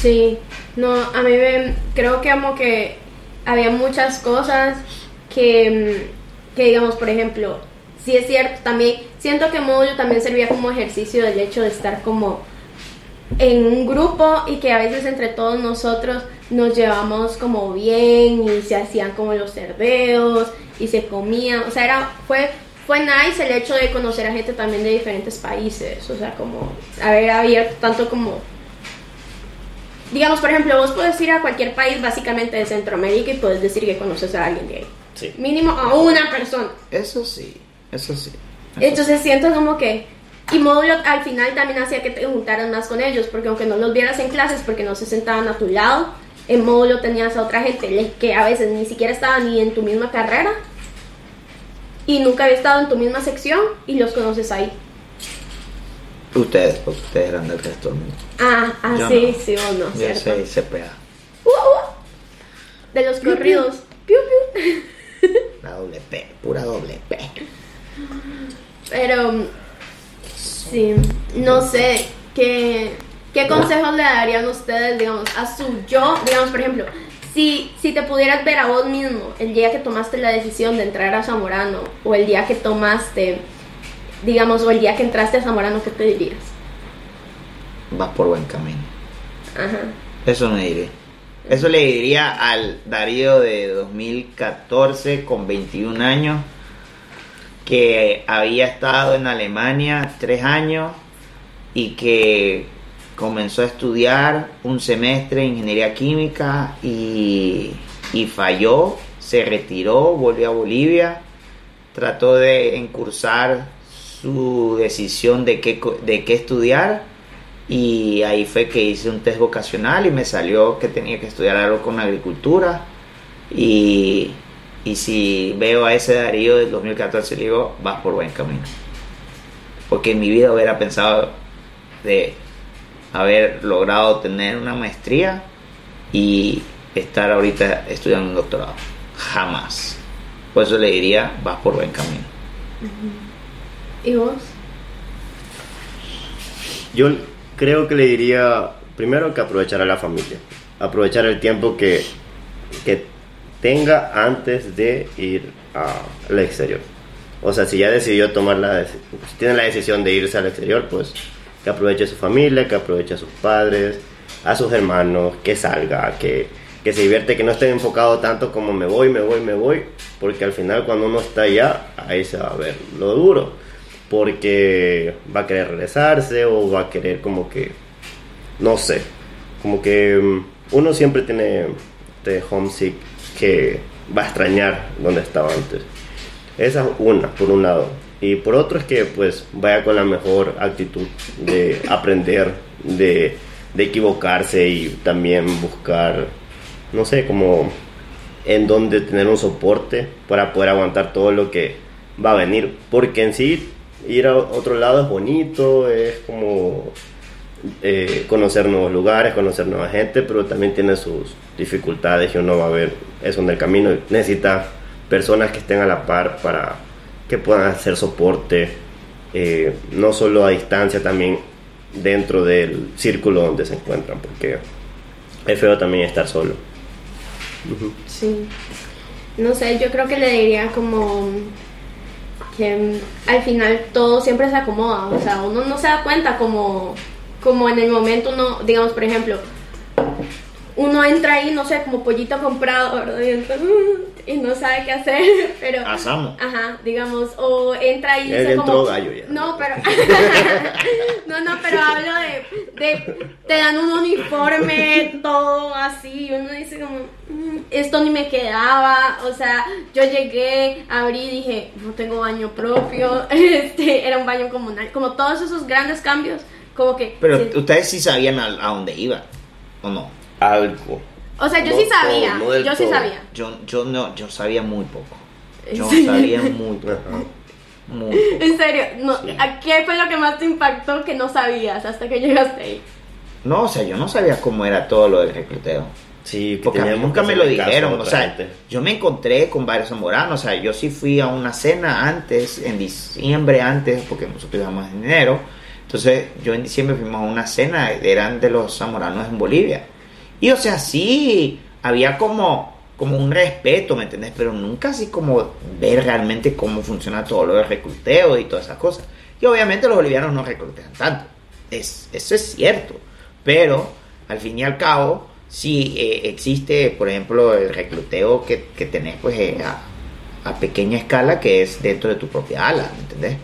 Sí, no, a mí me, creo que como que había muchas cosas que, mm, que digamos, por ejemplo, sí es cierto, también siento que módulo también servía como ejercicio del hecho de estar como en un grupo y que a veces entre todos nosotros nos llevamos como bien y se hacían como los cerdeos y se comían, o sea, era, fue, fue nice el hecho de conocer a gente también de diferentes países, o sea, como haber abierto tanto como Digamos, por ejemplo, vos puedes ir a cualquier país básicamente de Centroamérica y puedes decir que conoces a alguien de ahí. Sí. Mínimo a una persona. Eso sí, eso sí. eso Entonces siento como que... Y módulo al final también hacía que te juntaras más con ellos, porque aunque no los vieras en clases porque no se sentaban a tu lado, en módulo tenías a otra gente que a veces ni siquiera estaba ni en tu misma carrera y nunca había estado en tu misma sección y los conoces ahí. Ustedes, porque ustedes eran del resto del mundo. Ah, ah Yo sí, no. sí o no, Yo ¿cierto? sé CPA. Uh, uh. De los corridos. Piu, piu. La doble P, pura doble P. Pero sí, no sé qué, qué consejos le darían ustedes, digamos, a su yo, digamos, por ejemplo, si, si te pudieras ver a vos mismo el día que tomaste la decisión de entrar a Zamorano o el día que tomaste, digamos, o el día que entraste a Zamorano, ¿qué te dirías? Vas por buen camino. Ajá. Eso me diré. Eso le diría al Darío de 2014 con 21 años que había estado en Alemania tres años y que comenzó a estudiar un semestre de ingeniería química y, y falló, se retiró, volvió a Bolivia, trató de encursar su decisión de qué, de qué estudiar y ahí fue que hice un test vocacional y me salió que tenía que estudiar algo con agricultura. Y, y si veo a ese Darío del 2014, le digo, vas por buen camino. Porque en mi vida hubiera pensado de haber logrado tener una maestría y estar ahorita estudiando un doctorado. Jamás. Por eso le diría, vas por buen camino. ¿Y vos? Yo creo que le diría primero que aprovechar a la familia, aprovechar el tiempo que, que tenga antes de ir al exterior. O sea, si ya decidió tomar la, si tiene la decisión de irse al exterior, pues que aproveche a su familia, que aproveche a sus padres, a sus hermanos, que salga, que, que se divierte, que no esté enfocado tanto como me voy, me voy, me voy, porque al final cuando uno está allá, ahí se va a ver lo duro, porque va a querer regresarse o va a querer como que, no sé, como que mm, uno siempre tiene este homesick que va a extrañar donde estaba antes. Esa es una, por un lado. Y por otro es que pues vaya con la mejor actitud de aprender, de, de equivocarse y también buscar, no sé, como en donde tener un soporte para poder aguantar todo lo que va a venir. Porque en sí ir a otro lado es bonito, es como eh, conocer nuevos lugares, conocer nueva gente, pero también tiene sus dificultades y uno va a ver eso en el camino. Necesita personas que estén a la par para que puedan hacer soporte, eh, no solo a distancia, también dentro del círculo donde se encuentran, porque es feo también estar solo. Sí. No sé, yo creo que le diría como que mm, al final todo siempre se acomoda. O sea, uno no se da cuenta como, como en el momento uno, digamos, por ejemplo, uno entra ahí, no sé, como pollito comprado, ¿verdad? Y entra, "Mm", y no sabe qué hacer, pero... Asamo. Ajá, digamos, o entra y Él dice entró como... gallo ya. No, pero... no, no, pero hablo de, de... Te dan un uniforme, todo así, y uno dice como... "Mm, Esto ni me quedaba, o sea, yo llegué, abrí y dije, no tengo baño propio, este, era un baño comunal, como todos esos grandes cambios, como que... Pero sí. ustedes sí sabían a, a dónde iban, ¿o no? Algo. O sea, yo sí sabía, no yo sí sabía. Yo, yo no, yo sabía muy poco. Yo Sí. sabía muy poco. Ajá. Muy poco. En serio, no, ¿a ¿qué fue lo que más te impactó que no sabías hasta que llegaste ahí? No, o sea, yo no sabía cómo era todo lo del recluteo. Sí, que Porque a mí nunca me lo dijeron. O sea, gente. yo me encontré con varios zamoranos. O sea, yo sí fui a una cena antes, en diciembre antes, porque nosotros íbamos en enero. Entonces, yo en diciembre fuimos a una cena, eran de los zamoranos en Bolivia. Y o sea, sí, había como, como un respeto, ¿me entendés? Pero nunca así como ver realmente cómo funciona todo lo del recluteo y todas esas cosas. Y obviamente los bolivianos no reclutean tanto. Es, eso es cierto. Pero al fin y al cabo, sí eh, existe, por ejemplo, el recluteo que, que tenés pues eh, a, a pequeña escala, que es dentro de tu propia ala, ¿me entendés?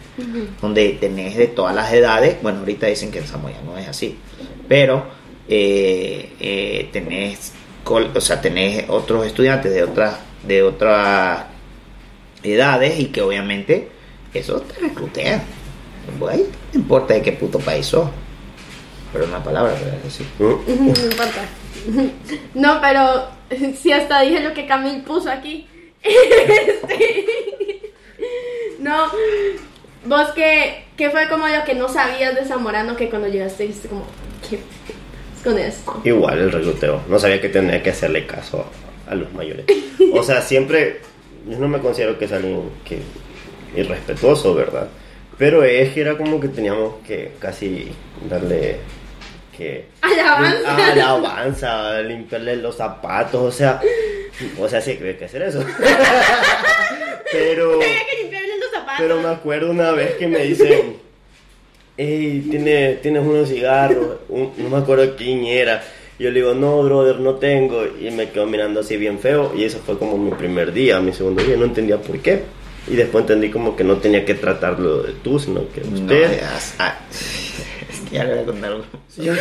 Donde tenés de todas las edades, bueno, ahorita dicen que en Samoa no es así, pero eh, eh, tenés, col- o sea, tenés otros estudiantes de otras, de otras edades y que obviamente eso te reclutean. Pues ahí no importa de qué puto país sos. Pero una palabra, pero es así. No importa. No, pero si hasta dije lo que Camil puso aquí. Este, No, vos qué, qué fue como lo que no sabías de Zamorano que cuando llegaste dijiste como, ¿qué es con? Igual el recluteo. No sabía que tenía que hacerle caso a, a los mayores. O sea, siempre. Yo no me considero que es alguien que irrespetuoso, ¿verdad? Pero es que era como que teníamos que casi darle. que. Alabanza. Alabanza, limpiarle los zapatos, o sea. O sea, sí hay que hacer eso. Pero. Pero me acuerdo una vez que me dicen, hey, ¿tienes, tienes unos cigarros, Un- no me acuerdo quién era. Y yo le digo, no, brother, no tengo. Y me quedo mirando así bien feo. Y eso fue como mi primer día, mi segundo día. No entendía por qué. Y después entendí como que no tenía que tratarlo de tú, sino que No, usted. ya, ah, es que ya le voy a contar algo. Yo,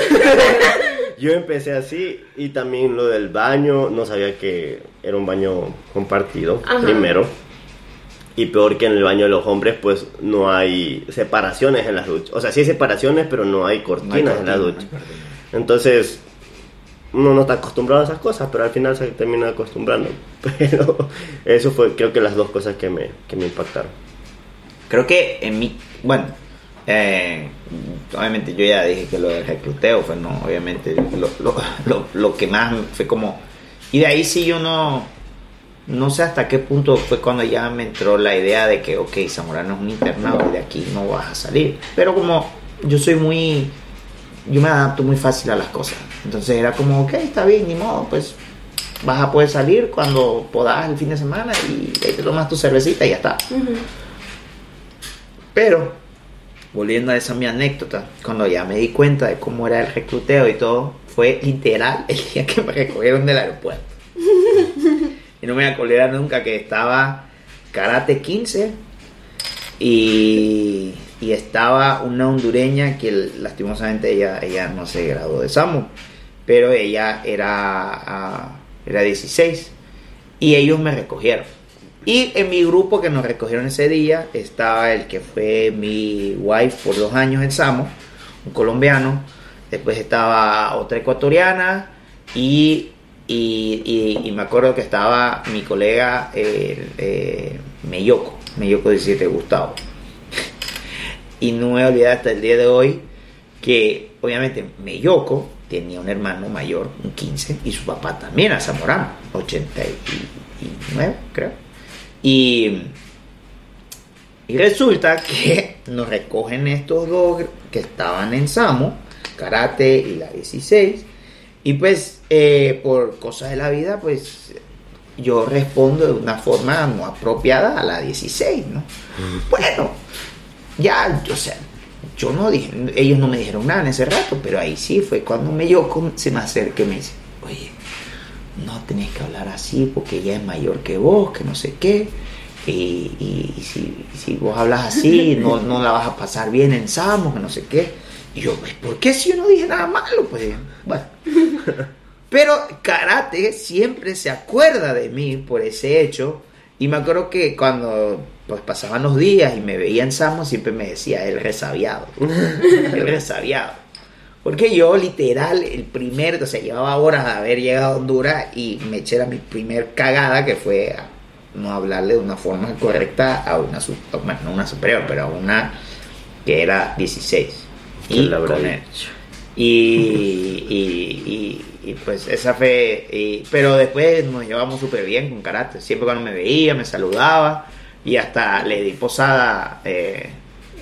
yo empecé así y también lo del baño, no sabía que era un baño compartido Ajá. primero. Y peor que en el baño de los hombres, pues no hay separaciones en las duchas. O sea, sí hay separaciones, pero no hay cortinas No hay en la ducha. no. Entonces, uno no está acostumbrado a esas cosas, pero al final se termina acostumbrando. Pero eso fue, creo que las dos cosas que me, que me impactaron. Creo que en mi. Bueno, eh, obviamente yo ya dije que lo del recluteo fue, no, obviamente lo, lo, lo, lo que más fue como. Y de ahí sí yo no. No sé hasta qué punto fue cuando ya me entró la idea de que, ok, Zamorano es un internado y de aquí no vas a salir. Pero como yo soy muy. Yo me adapto muy fácil a las cosas. Entonces era como, ok, está bien, ni modo, pues vas a poder salir cuando podas el fin de semana y ahí te tomas tu cervecita y ya está. Pero, volviendo a esa mi anécdota, cuando ya me di cuenta de cómo era el recluteo y todo, fue literal el día que me recogieron del aeropuerto. Y no me voy nunca que estaba Karate 15 y, y estaba una hondureña que lastimosamente ella, ella no se graduó de SAMU, pero ella era, ah, era 16 y ellos me recogieron. Y en mi grupo que nos recogieron ese día estaba el que fue mi wife por dos años en Samo, un colombiano. Después estaba otra ecuatoriana y, y, me acuerdo que estaba mi colega eh, eh, Meyoko, Meyoko 17 Gustavo. Y no me a olvidar hasta el día de hoy que obviamente Meyoko tenía un hermano mayor, un 15, y su papá también era zamorano, 89 creo. Y, y resulta que nos recogen estos dos que estaban en Samo, Karate y la 16, y pues eh, por cosas de la vida, pues yo respondo de una forma no apropiada a la 16, ¿no? Bueno, ya, o sea, yo no dije, ellos no me dijeron nada en ese rato, pero ahí sí fue cuando me yo se me acerca y me dice, oye, no tenés que hablar así porque ella es mayor que vos, que no sé qué. Y, y- y si, si vos hablas así, no, no la vas a pasar bien en Samos, que no sé qué. Y yo, pues, ¿por qué si yo no dije nada malo? Pues, bueno. Pero Karate siempre se acuerda de mí por ese hecho. Y me acuerdo que cuando pues, pasaban los días y me veía en Samos, siempre me decía el resabiado. el resabiado. Porque yo literal, el primer, o sea, llevaba horas de haber llegado a Honduras y me eché la mi primer cagada que fue a no hablarle de una forma correcta a una, bueno, no una superior, pero a una que era 16. ¿Quién Y la habrá dicho? Y, y, y- y, pues esa fue, y- pero después nos llevamos súper bien con karate. Siempre cuando me veía, me saludaba y hasta le di posada eh,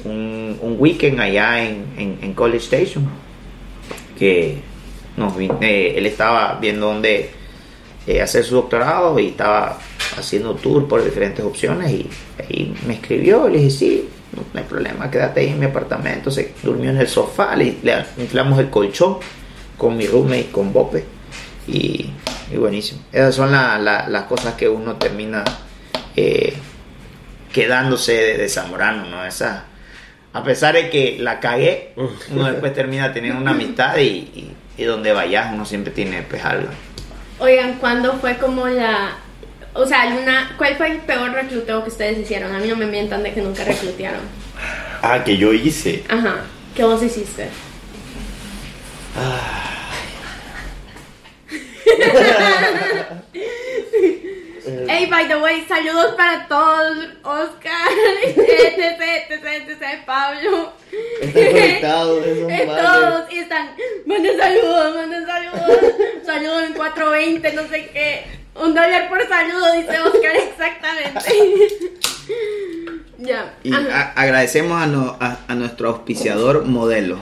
un, un weekend allá en, en- en College Station. Que nos eh, él estaba viendo dónde eh, hacer su doctorado y estaba haciendo tour por diferentes opciones y ahí me escribió, le dije sí, no, no hay problema, quédate ahí en mi apartamento, se durmió en el sofá, le, le inflamos el colchón con mi roommate, con Bope y, y buenísimo. Esas son la- la- las cosas que uno termina eh, quedándose de, de Zamorano, ¿no? Esa, a pesar de que la cagué, uno después termina teniendo una amistad y, y- y donde vayas uno siempre tiene pues algo. Oigan, ¿cuándo fue como la... O sea, una, ¿cuál fue el peor recluteo que ustedes hicieron? A mí no me mientan de que nunca reclutearon. Ah, que yo hice. Ajá. ¿Qué vos hiciste? Hey, by the way, saludos para todos. Oscar, etc, etc, etc, Pablo. Están conectados esos manes. todos y están, manden saludos, manden saludos, saludos en 420, no sé qué. Un dólar por saludo, dice Oscar, exactamente. ya. Y a- agradecemos a, no- a- a nuestro auspiciador modelo.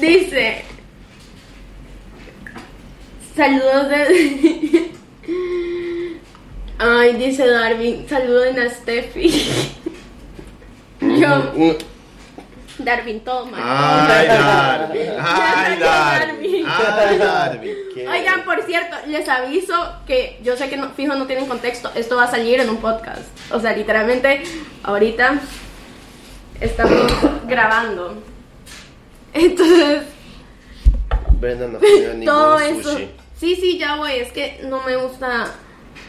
Dice. Saludos de. Ay, dice Darwin, saluden a Steffi. Yo, Darwin, todo mal. Ay, Darwin. Ay, Darwin. Ay, Darwin. Oigan, por cierto, les aviso que yo sé que no, fijo no tienen contexto, esto va a salir en un podcast. O sea, literalmente, ahorita estamos grabando. Entonces, Brenda no comió ningún todo eso. sushi. Sí, sí, ya voy, es que no me gusta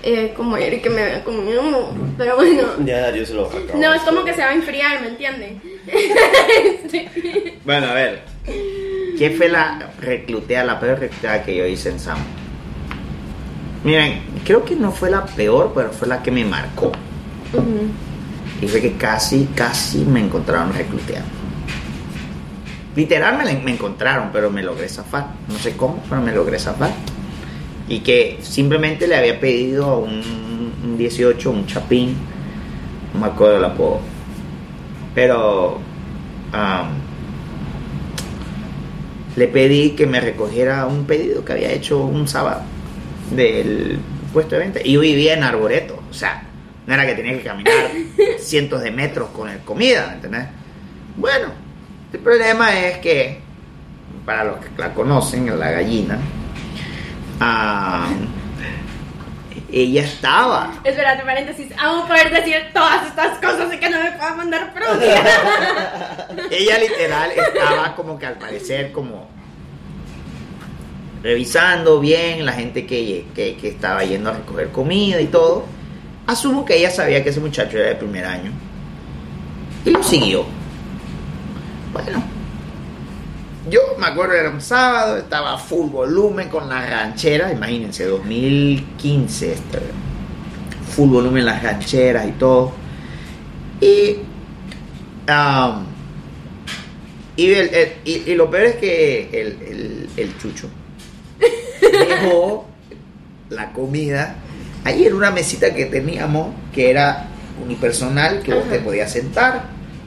eh, como ir y que me vea comiendo. Pero bueno, Ya Darío se lo no, es como que se va a enfriar, ¿me entienden? Sí. Bueno, a ver. ¿Qué fue la reclutea, la peor reclutea que yo hice en Sam? Miren, creo que no fue la peor, pero fue la que me marcó. Ujú. Y fue que casi, casi me encontraron recluteando. Literal me, me encontraron, pero me logré zafar. No sé cómo, pero me logré zafar. Y que simplemente le había pedido a un, un 18, un chapín. No me acuerdo el apodo. Pero am, le pedí que me recogiera un pedido que había hecho un sábado del puesto de venta. Y yo vivía en Arboreto. O sea, no era que tenía que caminar cientos de metros con el comida, ¿me entendés? Bueno, el problema es que, para los que la conocen, la gallina, ah, ella estaba Espérate, paréntesis, vamos a poder decir todas estas cosas y que no me puedan mandar productos. ella literal estaba como que al parecer como revisando bien la gente que, que, que estaba yendo a recoger comida y todo. Asumo que ella sabía que ese muchacho era de primer año. Y lo siguió. Bueno. Yo me acuerdo, era un sábado, estaba a full volumen con las rancheras, imagínense, 2015, este, full volumen las rancheras y todo. Y Um, y, el- el- y- y lo peor es que el, el- el chucho dejó la comida ahí en una mesita que teníamos que era unipersonal que vos te Ajá. podías sentar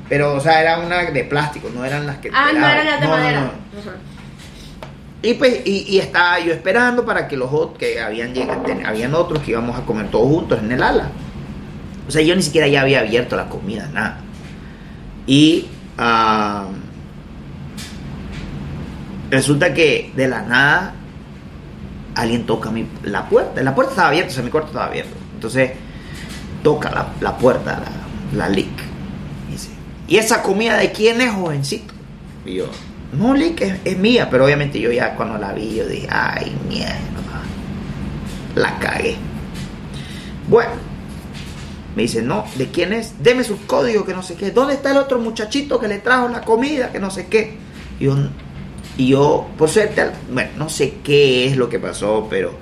pero o sea era una de plástico no eran las que ah, no eran las de No, no, madera. Y pues, y, y estaba yo esperando para que los otros, que habían llegado, ten- habían otros que íbamos a comer todos juntos en el ala. O sea, yo ni siquiera ya había abierto la comida, nada. Y ah, resulta que de la nada alguien toca mi, la puerta. La puerta estaba abierta, o sea, mi cuarto estaba abierto. Entonces toca la, la puerta, la, la Lick. Y dice, ¿y esa comida de quién es, jovencito? Y yo, no, Lick, es, mía. Pero obviamente yo ya cuando la vi, yo dije, ay, mierda. La cagué. Bueno, me dice, no, ¿de quién es? Deme sus códigos, que no sé qué. ¿Dónde está el otro muchachito que le trajo la comida, que no sé qué? Y yo, y yo por suerte, bueno, no sé qué es lo que pasó, pero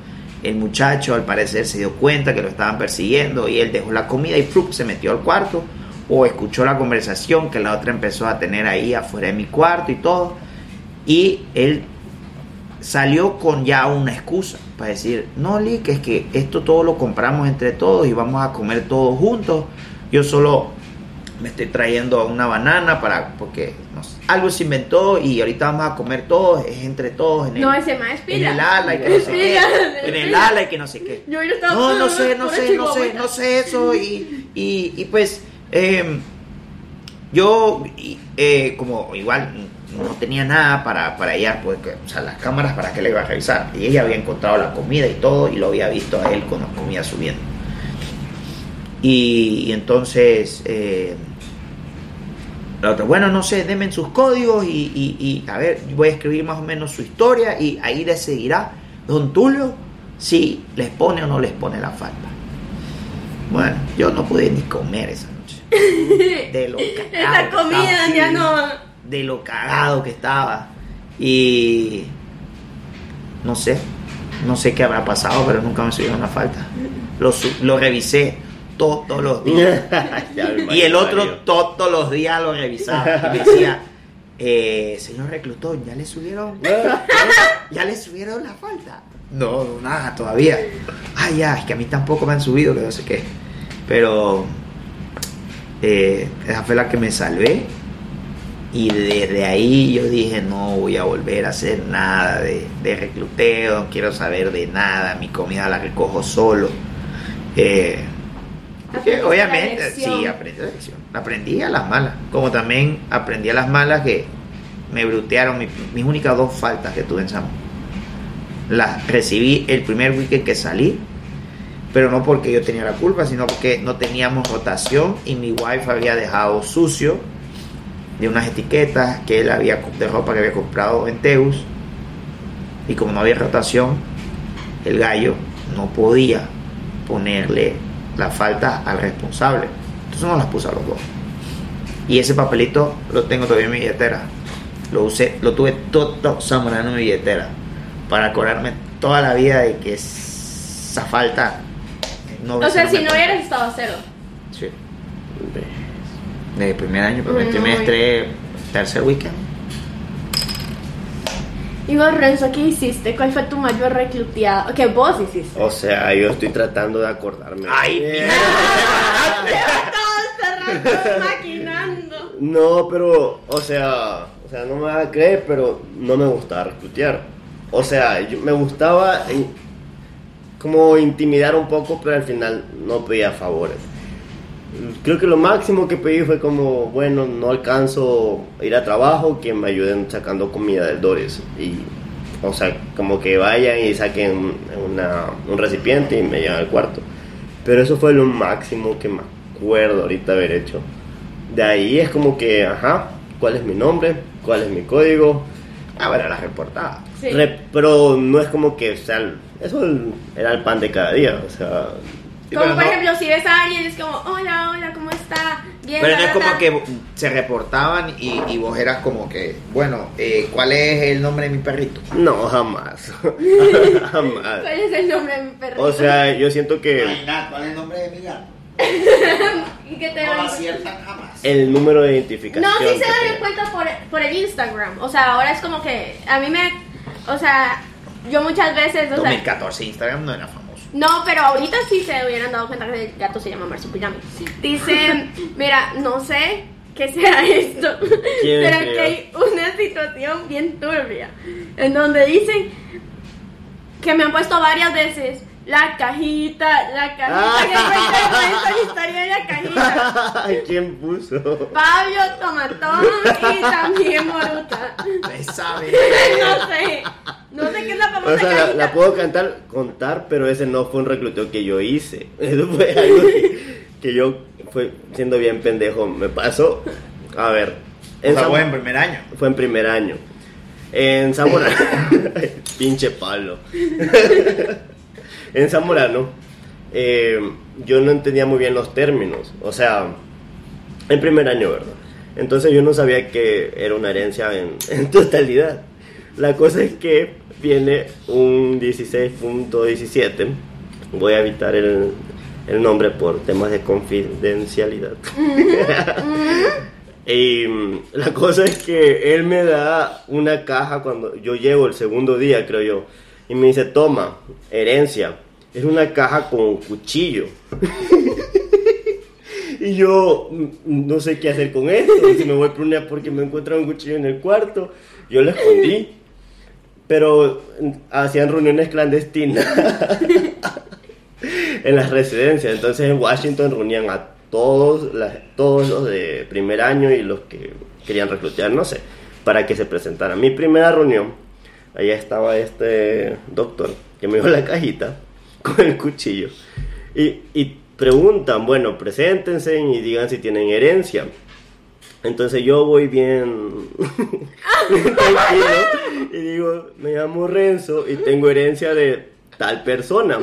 el muchacho al parecer se dio cuenta que lo estaban persiguiendo y él dejó la comida y ¡frup! se metió al cuarto o escuchó la conversación que la otra empezó a tener ahí afuera de mi cuarto y todo. Y él salió con ya una excusa para decir, no, Lick, es que esto todo lo compramos entre todos y vamos a comer todos juntos. Yo solo me estoy trayendo una banana para, porque no sé, algo se inventó y ahorita vamos a comer todos, es entre todos. En el, No, ese más en el ala y que no sé qué. En el ala y que no sé qué. Yo, No, no sé, no sé, no sé, no sé eso. Y, y, y pues, eh, yo, eh, como igual no tenía nada para, para ella, pues, o sea, las cámaras para que le iba a revisar. Y ella había encontrado la comida y todo, y lo había visto a él con la comida subiendo. Y, entonces, eh, bueno, no sé, denme sus códigos y, y- a ver, voy a escribir más o menos su historia y ahí decidirá don Tulio si les pone o no les pone la falta. Bueno, yo no pude ni comer esa. De lo cagado que comida ya no. De lo cagado que estaba. Y no sé, no sé qué habrá pasado, pero nunca me subieron la falta. Lo, lo revisé todos los días. Y el otro todos los días lo revisaba. Y me decía, eh, señor reclutón, ¿ya le subieron? ¿Ya le subieron la falta? No, nada, todavía. Ay, ya, es que a mí tampoco me han subido, que no sé qué. Pero eh, esa fue la que me salvé. Y desde ahí yo dije, no voy a volver a hacer nada de, de recluteo, no quiero saber de nada, mi comida la recojo solo. Eh, obviamente, la sí, aprendí la lección. Aprendí a las malas. Como también aprendí a las malas que me brutearon mi- mis únicas dos faltas que tuve en Samo. Las recibí el primer weekend que salí, pero no porque yo tenía la culpa, sino porque no teníamos rotación y mi wife había dejado sucio de unas etiquetas que él había de ropa que había comprado en Teus y como no había rotación el gallo no podía ponerle la falta al responsable. Entonces no las puse a los dos. Y ese papelito lo tengo todavía en mi billetera. Lo usé lo tuve todo zamorano en mi billetera para acordarme toda la vida de que esa falta no O sea, si no hubieras estado cero. sí de primer año, primer trimestre, tercer weekend. Y vos, Renzo, ¿qué hiciste? ¿Cuál fue tu mayor recluteado? Que vos hiciste. O sea, yo estoy tratando de acordarme. Ay, Eh, Todo este rato maquinando. No, pero, o sea, o sea, no me va a creer, pero no me gustaba reclutear. O sea, yo, me gustaba como intimidar un poco, pero al final no pedía favores. Creo que lo máximo que pedí fue como, bueno, no alcanzo a ir a trabajo, que me ayuden sacando comida del Dores. Y, o sea, como que vayan y saquen una- un recipiente y me llevan al cuarto. Pero eso fue lo máximo que me acuerdo ahorita haber hecho. De ahí es como que, ajá, ¿cuál es mi nombre? ¿Cuál es mi código? Ah, bueno, las reportaba. Sí. Re- pero no es como que, o sea, eso era el pan de cada día, o sea... Como por no- ejemplo, si ves a alguien, es como, hola, hola, ¿cómo está? Bien, Pero no es como ta". que se reportaban y, y vos eras como que, bueno, eh, ¿cuál es el nombre de mi perrito? No, jamás. jamás. ¿Cuál es el nombre de mi perrito? O sea, yo siento que ¿cuál es el nombre de mi gato? ¿Y qué te No lo aciertan jamás. el número de identificación... No, sí se dan cuenta por, por el Instagram. O sea, ahora es como que a mí me. O sea, yo muchas veces. O sea, 2014 Instagram no era famoso. no, pero ahorita sí se hubieran dado cuenta que el gato se llama Marsupilami. Dice, mira, no sé qué sea esto, ¿Quién pero que hay una situación bien turbia en donde dicen que me han puesto varias veces la cajita, la cajita, que encuentro la historia de la cajita. ¿quién puso? Pablo Tomatón y también Moruta. Me sabe. No sé, No sé qué es la famosa O sea, la, cajita. la puedo cantar, contar, pero ese no fue un recluteo que yo hice. Eso fue algo que, que yo, fue siendo bien pendejo, me pasó. A ver, O sea, fue en primer año. fue en primer año. En Zamorano, pinche palo. En Zamorano, eh, yo no entendía muy bien los términos. O sea, en primer año, ¿verdad? Entonces yo no sabía que era una herencia en, en totalidad. La cosa es que viene un 16.17. Voy a evitar el, el nombre por temas de confidencialidad. Y mm, la cosa es que él me da una caja cuando yo llego el segundo día, creo yo. Y me dice, toma, herencia. Es una caja con cuchillo. y yo mm, no sé qué hacer con esto. Si me voy por una porque me encuentro un cuchillo en el cuarto. Yo lo escondí. Pero mm, hacían reuniones clandestinas en las residencias. Entonces en Washington reunían a todos, las- todos los de primer año y los que querían reclutar, no sé, para que se presentaran. Mi primera reunión, allá estaba este doctor que me dio la cajita con el cuchillo y, y preguntan, bueno, preséntense y digan si tienen herencia. Entonces yo voy bien, tranquilo y digo, me llamo Renzo y tengo herencia de tal persona.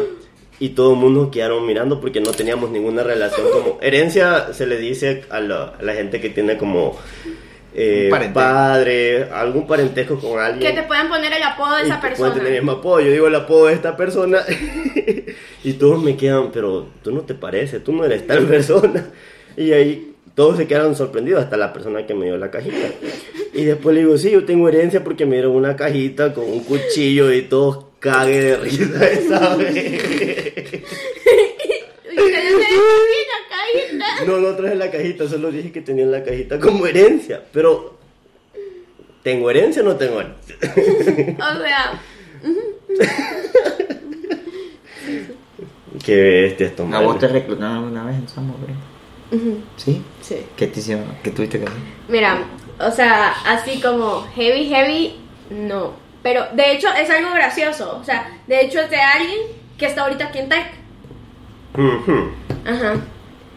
Y todo el mundo quedaron mirando porque no teníamos ninguna relación como... Herencia se le dice a la gente que tiene como eh, padre, algún parentesco con Que alguien. te puedan poner el apodo de Y esa que pueden persona. tener el mismo apodo. Yo digo el apodo de esta persona y todos me quedan, pero tú no te pareces, tú no eres tal persona. Y ahí todos se quedaron sorprendidos, hasta la persona que me dio la cajita. Y después le digo, sí, yo tengo herencia porque me dieron una cajita con un cuchillo y todos cague de risa esa vez. Y ustedes se ven la cajita. No, no traje la cajita, solo dije que tenía la cajita como herencia. Pero, ¿tengo herencia o no tengo herencia? O sea, Qué bestia esto, ¿A madre. vos te reclutaron alguna vez en Samo, ujú, ¿Sí? sí. ¿Qué te hicieron? ¿Qué tuviste que hacer? Mira, o sea, así como heavy, heavy, no. Pero de hecho es algo gracioso. O sea, de hecho es de alguien que está ahorita aquí en Tech. Ajá.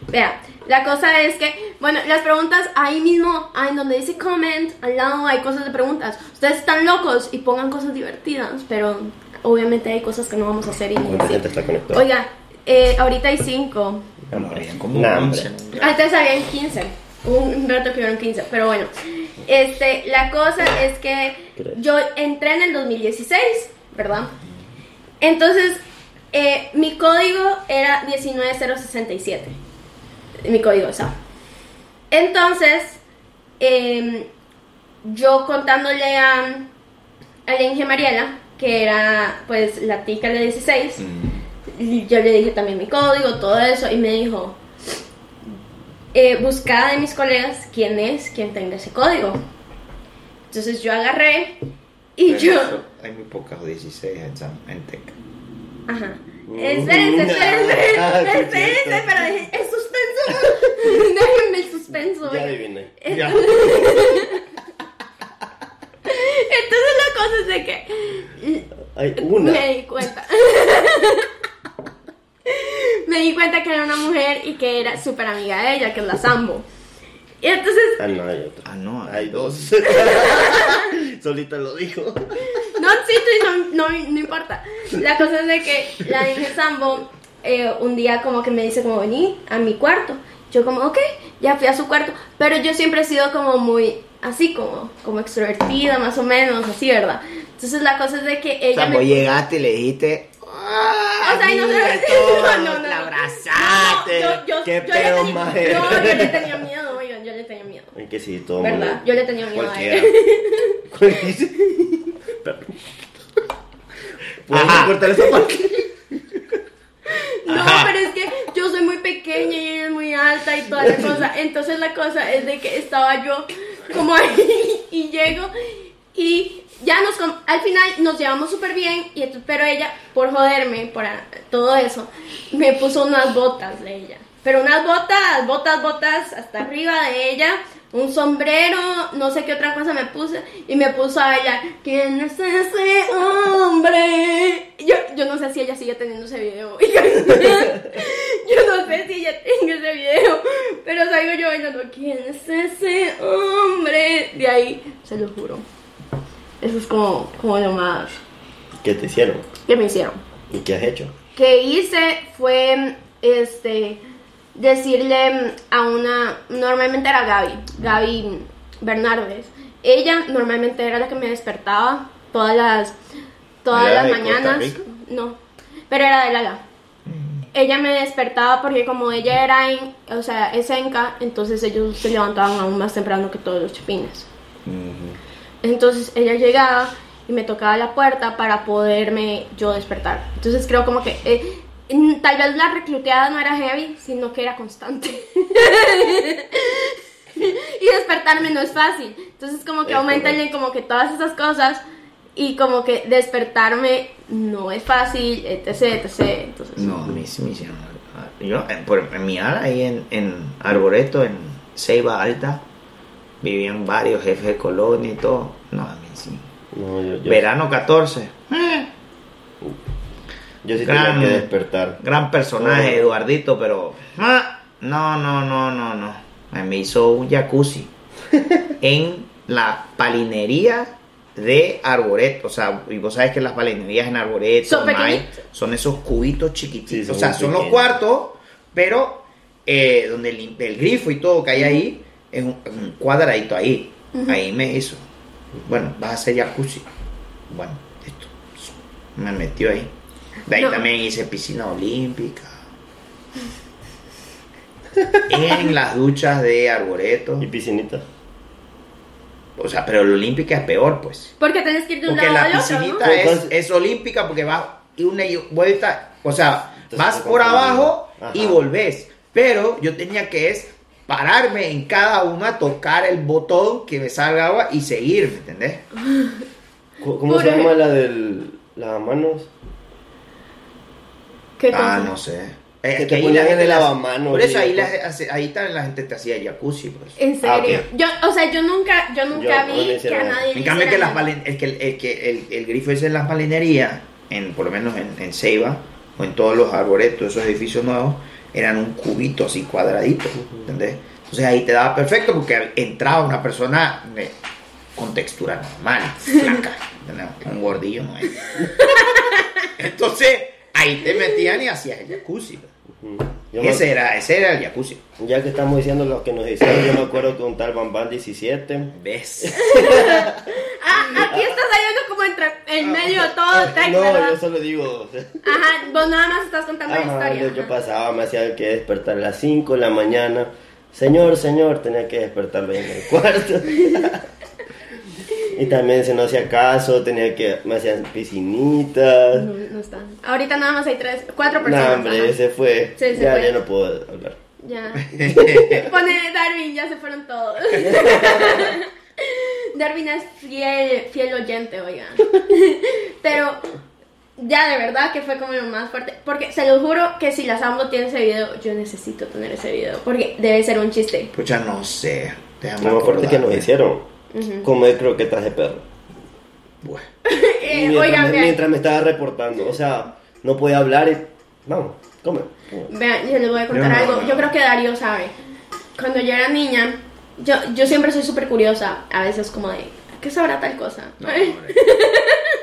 Vea, la cosa es que, bueno, las preguntas ahí mismo, ahí en donde dice comment, al lado hay cosas de preguntas. Ustedes están locos y pongan cosas divertidas, pero obviamente hay cosas que no vamos a hacer y ni ¿Cuánta decir. gente está conectada? Oiga, eh, ahorita hay cinco. Bueno, habían como Nah, hombre. 11. Antes habían 15. Hubo un rato que hubieron 15. Pero bueno, este, la cosa es que yo entré en el 2016, ¿verdad? Entonces, eh, mi código era 19067. Mi código, ¿sabes? Entonces, em, yo contándole a, a la Inge Mariela, que era pues la tica de 16, y yo le dije también mi código, todo eso, y me dijo, eh, buscada de mis colegas quién es quien tenga ese código. Entonces yo agarré y yo... Hay muy pocas 16 en, en Tech. Ajá. Espérense, espérense, Ah, espérense, pero es suspenso. Déjenme el suspenso. Ya adiviné. Ya. Entonces la cosa es de que Hay una. me di cuenta. me di cuenta que era una mujer y que era súper amiga de ella, que es la Sambo. Y entonces, Ah, no, hay otra. Ah, no, Hay dos. Solita lo dijo. No, sí, sí, no, no, no importa. La cosa es de que la dije Sambo eh, un día como que me dice como vení a mi cuarto. Yo como, ok, ya fui a su cuarto. Pero yo siempre he sido como muy así, como, como extrovertida, más o menos, así, ¿verdad? Entonces la cosa es de que ella sea, me... llegaste y le dijiste. ¡Ah, O sea, y no sé- todo, no, no, no, la abrazaste! No, yo- yo- ¿Qué yo pedo, tenía- maje? No, yo le tenía miedo, oigan, yo le tenía miedo. Es que sí, todo ¿Verdad? mundo- Yo le tenía miedo a Cualquiera. él. ¿Puedes Ajá. cortar esa parte? No, Ajá. pero es que yo soy muy pequeña y ella es muy alta y toda la cosa. Entonces la cosa es de que estaba yo como ahí y llego y ya nos com- al final nos llevamos súper bien y entonces- pero ella por joderme por todo eso me puso unas botas de ella pero unas botas botas botas hasta arriba de ella un sombrero, no sé qué otra cosa me puse, y me puso a ella, ¿quién es ese hombre? Yo, yo no sé si ella sigue teniendo ese video. yo no sé si ella tiene ese video, pero salgo yo bailando, ¿quién es ese hombre? De ahí, se lo juro. Eso es como, como lo más ¿Qué te hicieron? que me hicieron. ¿Y qué has hecho? que hice fue este decirle a una normalmente era Gaby Gaby Bernardes. Ella normalmente era la que me despertaba todas las todas ¿Era las mañanas. No pero era de Lala. Ella me despertaba porque como ella era en, o sea es enca entonces ellos se levantaban aún más temprano que todos los chapines. Entonces ella llegaba y me tocaba la puerta para poderme yo despertar. Entonces creo como que eh, mm, tal vez la recluteada no era heavy, sino que era constante. y despertarme no es fácil. Entonces como que aumentan como que todas esas cosas y como que despertarme no es fácil, etc, etc. Entonces, No, a mí sí me hicieron. Yo, en, por, en mi ala, ahí en, en Arboreto, en Ceiba Alta, vivían varios jefes de colonia y todo. No, a mí sí. No, yo, yo, Verano 14. eh, yo sí Gran- tenía que despertar. Gran personaje, Oh. Eduardito, pero. ah, No, no, no, no, no. Me hizo un jacuzzi en la palinería de Arboreto. O sea, y vos sabes que las palinerías en Arboreto Son May, son esos cubitos chiquititos. Sí, o sea, son los cuartos, pero eh, donde el, el grifo y todo que hay ahí es un, un cuadradito ahí. Ahí me hizo. Bueno, vas a hacer jacuzzi. Bueno, esto. Me metió ahí. De ahí No. también hice piscina olímpica. en las duchas de Arboreto. Y piscinita. O sea, pero la olímpica es peor, pues. Porque tenés que ir de un Porque lado la al otro, ¿no? piscinita es, olímpica porque vas y una y vuelta. O sea, Entonces vas por abajo y volvés. Pero yo tenía que es pararme en cada una, tocar el botón que me salga agua y seguir, ¿me entendés? ¿Cómo se llama la del lavamanos? ¿Qué Ah, no sé. Eh, Que te ahí ponían la en gente el lavamanos, Por eso ahí, viejo. la- ahí también la gente te hacía jacuzzi. Pues. En Ah, serio. Yo, o sea, yo nunca, yo nunca Yo vi que a nadie En le cambio que, las el, que el, el que el, el grifo ese en las palinerías, en, por lo menos en, en Ceiba, o en todos los arboretos, esos edificios nuevos, eran un cubito así cuadradito, ¿entendés? Entonces ahí te daba perfecto porque entraba una persona eh, con textura normal, flaca, ¿entendés? un gordillo no es. Entonces ahí te metían y hacías el jacuzzi. Me- Ese era, ese era el jacuzzi. Ya que estamos diciendo lo que nos hicieron, yo me acuerdo que un tal Bambán 17. ¿Ves? Ah, aquí está saliendo como entre en medio de todo el text, No, ¿verdad? yo solo digo. Ajá, vos nada más estás contando la ajá, historia. yo, yo ajá. pasaba, me hacía que despertar a las 5 de la mañana. Señor, señor, tenía que despertarlo en el cuarto. y también, si no hacía caso, tenía que. Me hacían piscinitas. No, no están. Ahorita nada más hay tres, cuatro No, personas. hombre, ajá. ese fue. Sí, se ya, fue. ya no puedo hablar. Ya. Pone Darwin, ya se fueron todos. Darwin es fiel, fiel oyente, oigan. Pero ya de verdad que fue como lo más fuerte. Porque se lo juro que si la Sambo tiene ese video, yo necesito tener ese video. Porque debe ser un chiste. Pucha, no sé. Déjame Lo más fuerte que nos acordarme. Hicieron. Ujú. Comer croquetas de perro. Bueno. Eh, mientras, oigan, me, mientras me estaba reportando. O sea, no podía hablar y. Vamos, come. vean, yo les voy a contar Yo no, algo. no. Yo creo que Darío sabe. Cuando yo era niña, yo, yo siempre soy súper curiosa. A veces como de, ¿qué sabrá tal cosa?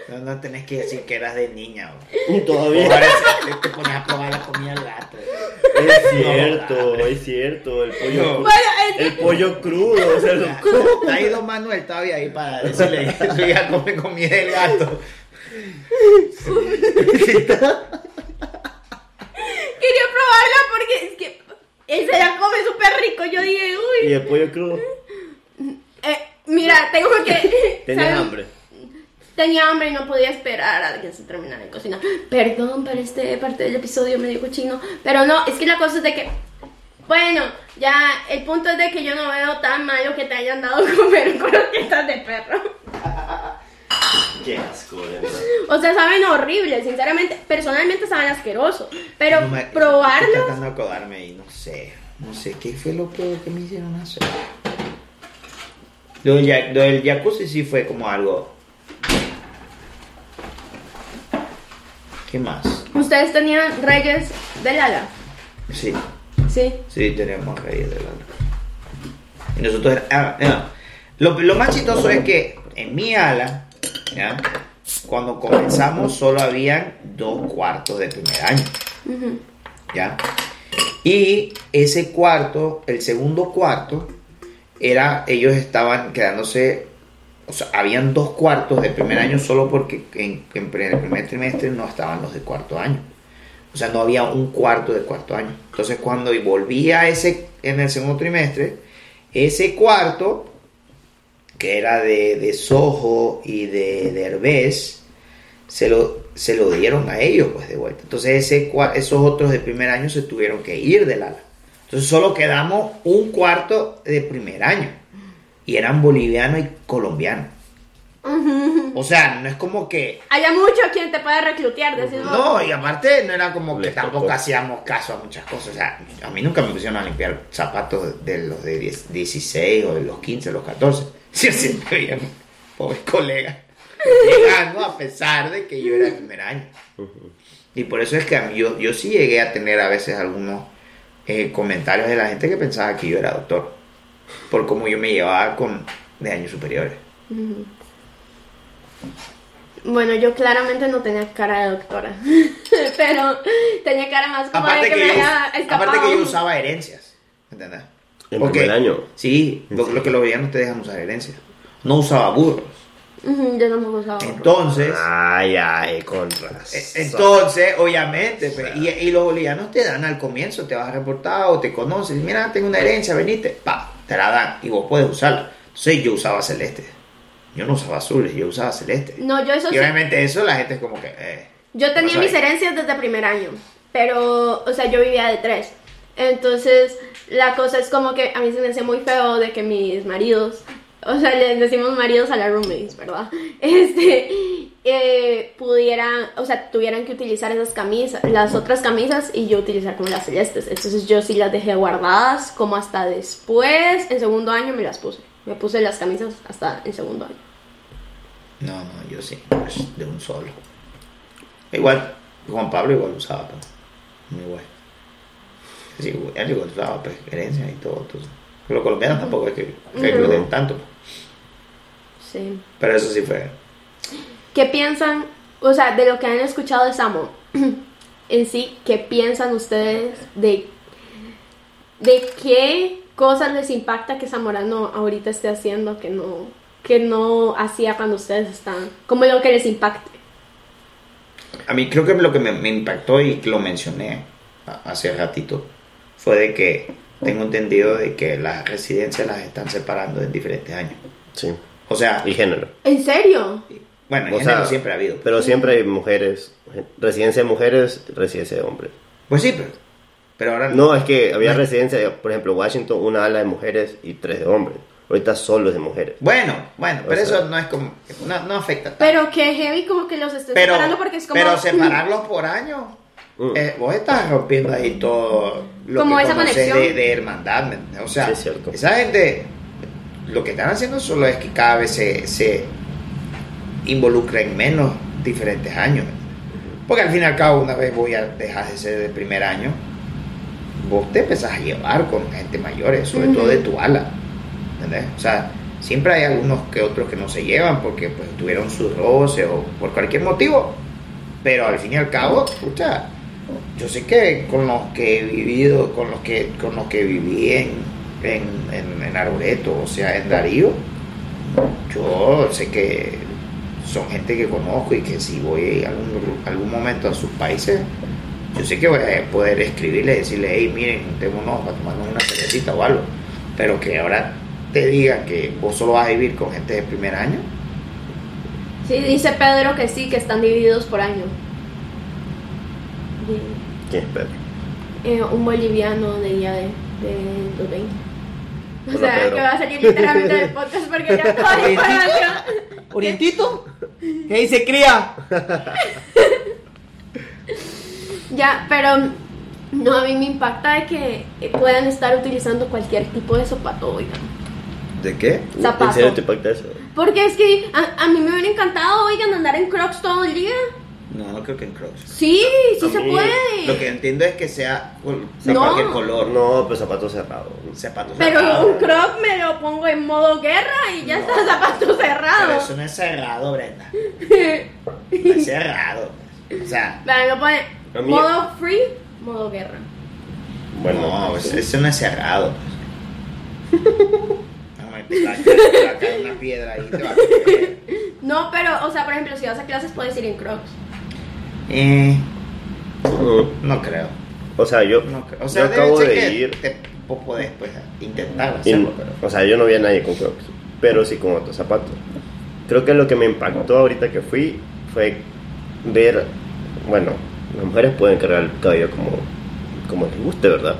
No, tenés que decir que eras de niña. güey. Y todavía. Ahora te pones a probar la comida del gato. Es cierto, es cierto. El pollo, Bueno, el pollo crudo. O sea, lo- Ha ido Manuel todavía ahí para decirle que su hija come comida del gato. Quería probarla porque es que él se la come súper rico. Yo dije, y uy. el pollo crudo. Eh, mira, tengo que. ¿saben? hambre. Tenía hambre y no podía esperar a que se terminara de cocinar. Perdón para este parte del episodio medio cochino. Pero no, es que la cosa es de que. Bueno, ya el punto es de que yo no veo tan malo que te hayan dado a comer croquetas de perro. Qué asco, verdad. O sea, saben horrible, sinceramente. Personalmente saben asqueroso. Pero No me- Estoy probarlo. tratando de acordarme y no sé. No sé qué fue lo peor que me hicieron hacer. Lo del jacuzzi sí fue como algo. ¿Qué más? ¿Ustedes tenían reyes del ala? Sí, Sí. sí, tenemos reyes de lana. Y nosotros. ah, ah. Lo, lo más chistoso es que en mi ala, ¿ya? cuando comenzamos, solo habían dos cuartos de primer año. ¿ya? Y ese cuarto, el segundo cuarto, era, ellos estaban quedándose, o sea, habían dos cuartos de primer año solo porque en, el primer trimestre no estaban los de cuarto año. O sea, no había un cuarto de cuarto año. Entonces, cuando volvía ese, en el segundo trimestre, ese cuarto, que era de, de Soho y de Derbez, se lo, se lo dieron a ellos pues de vuelta. Entonces ese, esos otros de primer año se tuvieron que ir del ala. Entonces solo quedamos un cuarto de primer año. Y eran boliviano y colombiano. O sea, no es como que... Haya mucho quien te pueda reclutear, decís vos. No, y aparte no era como que tampoco tocó. hacíamos caso a muchas cosas. O sea, a mí nunca me pusieron a limpiar zapatos de los de 10 16 o de los 15, los 14. Sí, siempre había pobres colegas llegando a pesar de que yo era el primer año. Y por eso es que a mí- yo, yo sí llegué a tener a veces algunos eh, comentarios de la gente que pensaba que yo era doctor. Por cómo yo me llevaba con de años superiores. Bueno, yo claramente no tenía cara de doctora. Pero tenía cara más como Aparte de que, que, me yo, había aparte que yo usaba herencias. ¿Entendés? En Porque- primer año. Sí, lo, lo que los bolivianos te dejan usar herencias. No usaba burros. Yo tampoco usaba. Entonces, Ay, ay, con razón. eh, entonces, obviamente, pues, y, y los bolivianos te dan al comienzo, te vas a reportar o te conocen, mira, tengo una herencia, venite, pa, te la dan y vos puedes usarla. Entonces yo usaba celeste. Yo no usaba azules, yo usaba celeste. No, yo eso y sí. obviamente eso la gente es como que, eh, Yo tenía mis herencias desde primer año, pero, o sea, yo vivía de tres. Entonces, la cosa es como que a mí se me hacía muy feo de que mis maridos, o sea, les decimos maridos a las roommates, ¿verdad? Este, eh, pudieran, o sea, tuvieran que utilizar esas camisas, las otras camisas y yo utilizar como las celestes. Entonces, yo sí las dejé guardadas como hasta después, en segundo año me las puse. Me puse las camisas hasta el segundo año. no, no, yo sí, pues, de un solo. Igual, Juan Pablo igual usaba, pues, muy bueno. Sí, él igual usaba, pues, herencia y todo, entonces. Los colombianos tampoco es que, que tanto, Sí. pero eso sí fue. ¿Qué piensan, o sea, de lo que han escuchado de Samo en sí, qué piensan ustedes de, de qué cosas les impacta que Zamorano ahorita esté haciendo que no, que no hacía cuando ustedes estaban? Como lo que les impacte. A mí creo que lo que me, me impactó y que lo mencioné hace ratito fue de que tengo entendido de que las residencias las están separando en diferentes años. Sí. O sea, Y género. ¿En serio? bueno, en O género sea, siempre ha habido. Pero siempre hay mujeres. Residencia de mujeres, residencia de hombres. Pues sí, pero, pero ahora No, es que había No. residencia, por ejemplo, Washington, una ala de mujeres y tres de hombres. Ahorita solo es de mujeres. Bueno, bueno, O pero sea- eso no es como, no, no afecta tanto. Pero que heavy como que los estén pero, separando porque es como... pero separarlos por año, Mm. eh, vos estás rompiendo ahí todo lo Como que esa conexión. de, de hermandad. O sea, Sí, es cierto. esa gente, lo que están haciendo solo es que cada vez se, se involucra en menos diferentes años. Porque al fin y al cabo, una vez voy a dejar de ser de primer año, vos te empezás a llevar con gente mayores, sobre todo de tu ala. ¿entendés? O sea, siempre hay algunos que otros que no se llevan porque pues tuvieron su roce o por cualquier motivo. Pero al fin y al cabo, escucha, yo sé que con los que he vivido, con los que, con los que viví en, en, en, en Arboreto, o sea, en Darío, yo sé que son gente que conozco y que si voy algún, algún momento a sus países, yo sé que voy a poder escribirle y decirle, hey, miren, juntémonos para tomarnos una cervecita o algo. Pero que ahora te digan que vos solo vas a vivir con gente de primer año, Sí, dice Pedro que sí, que están divididos por año. ¿Quién es Pedro? eh, un boliviano de ya de, de los 20. O sea, Pedro. que va a salir literalmente del podcast porque ya toda la información. ¿Orientito? ¿Qué dice cría? Ya, pero no, a mí me impacta de que puedan estar utilizando cualquier tipo de zapato, oigan. ¿De qué? Zapato. ¿En serio te impacta eso? Porque es que a, a mí me hubiera encantado, oigan, andar en crocs todo el día. No, no creo que en Crocs. Sí, sí A se mí, puede. Lo que entiendo es que sea col- No. de cualquier color. No, pues zapatos cerrados. Zapatos Pero cerrados. un croc me lo pongo en modo guerra y ya No. está zapato Pero cerrado. eso no es cerrado, Brenda. No es cerrado. O sea, Vean, lo pone modo free, modo guerra. Bueno, no, pues, eso, no es cerrado. Vamos a te va a caer- te va a caer una piedra ahí. Te va a caer. No, pero, o sea, por ejemplo, si vas a clases puedes ir en crocs. Eh, no creo. O sea, yo, No creo. O sea, yo debe acabo de que ir. Te, vos podés pues, intentar hacerlo, pero. o sea, yo no vi a nadie con crocs, pero sí con otros zapatos. Creo que lo que me impactó ahorita que fui fue ver, bueno, las mujeres pueden cargar el cabello como, como les guste, ¿verdad?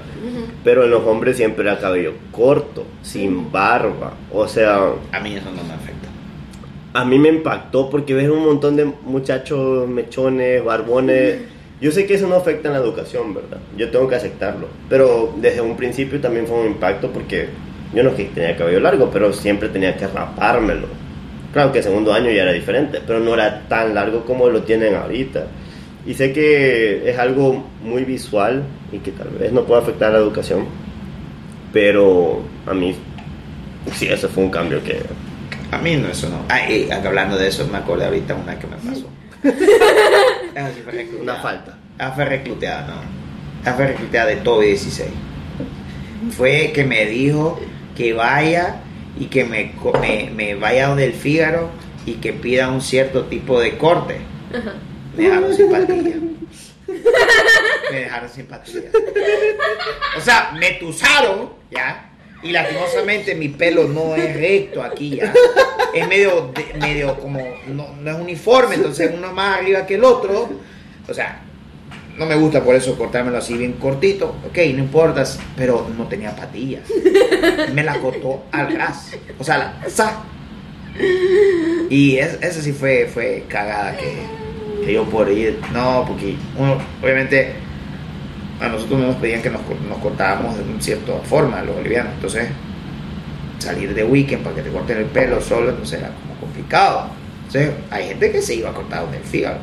Pero en los hombres siempre era cabello corto, sin barba. O sea, A mí eso no me afecta. A mí me impactó porque ves un montón de muchachos mechones, barbones. Yo sé que eso no afecta en la educación, ¿verdad? Yo tengo que aceptarlo. Pero desde un principio también fue un impacto porque yo no es que tenía cabello largo, pero siempre tenía que rapármelo. Claro que el segundo año ya era diferente, pero no era tan largo como lo tienen ahorita. Y sé que es algo muy visual y que tal vez no pueda afectar a la educación, pero a mí sí, eso fue un cambio que... A mí no, eso no. Ah, y hablando de eso, me acordé ahorita una que me pasó. Fue recluteada. Una falta. Ah, fue recluteada, no. Ah, fue recluteada de Toby 16. Fue que me dijo que vaya y que me, me, me vaya donde el Fígaro y que pida un cierto tipo de corte. Me dejaron sin patilla. Me dejaron sin patilla. O sea, me tusaron, ¿ya? Y lastimosamente mi pelo no es recto aquí, ¿ya? Es medio, medio como, no, no es uniforme, entonces uno más arriba que el otro. O sea, no me gusta por eso cortármelo así bien cortito. Ok, no importa, pero no tenía patillas. Me la cortó al ras. O sea, la, ¡za! Y es- esa sí fue, fue cagada que, que yo por ir. No, porque uno, obviamente a nosotros nos pedían que nos, nos cortábamos de una cierta forma, los bolivianos. Entonces, salir de weekend para que te corten el pelo solo, entonces era como complicado. Entonces, hay gente que se iba a cortar donde el fígado.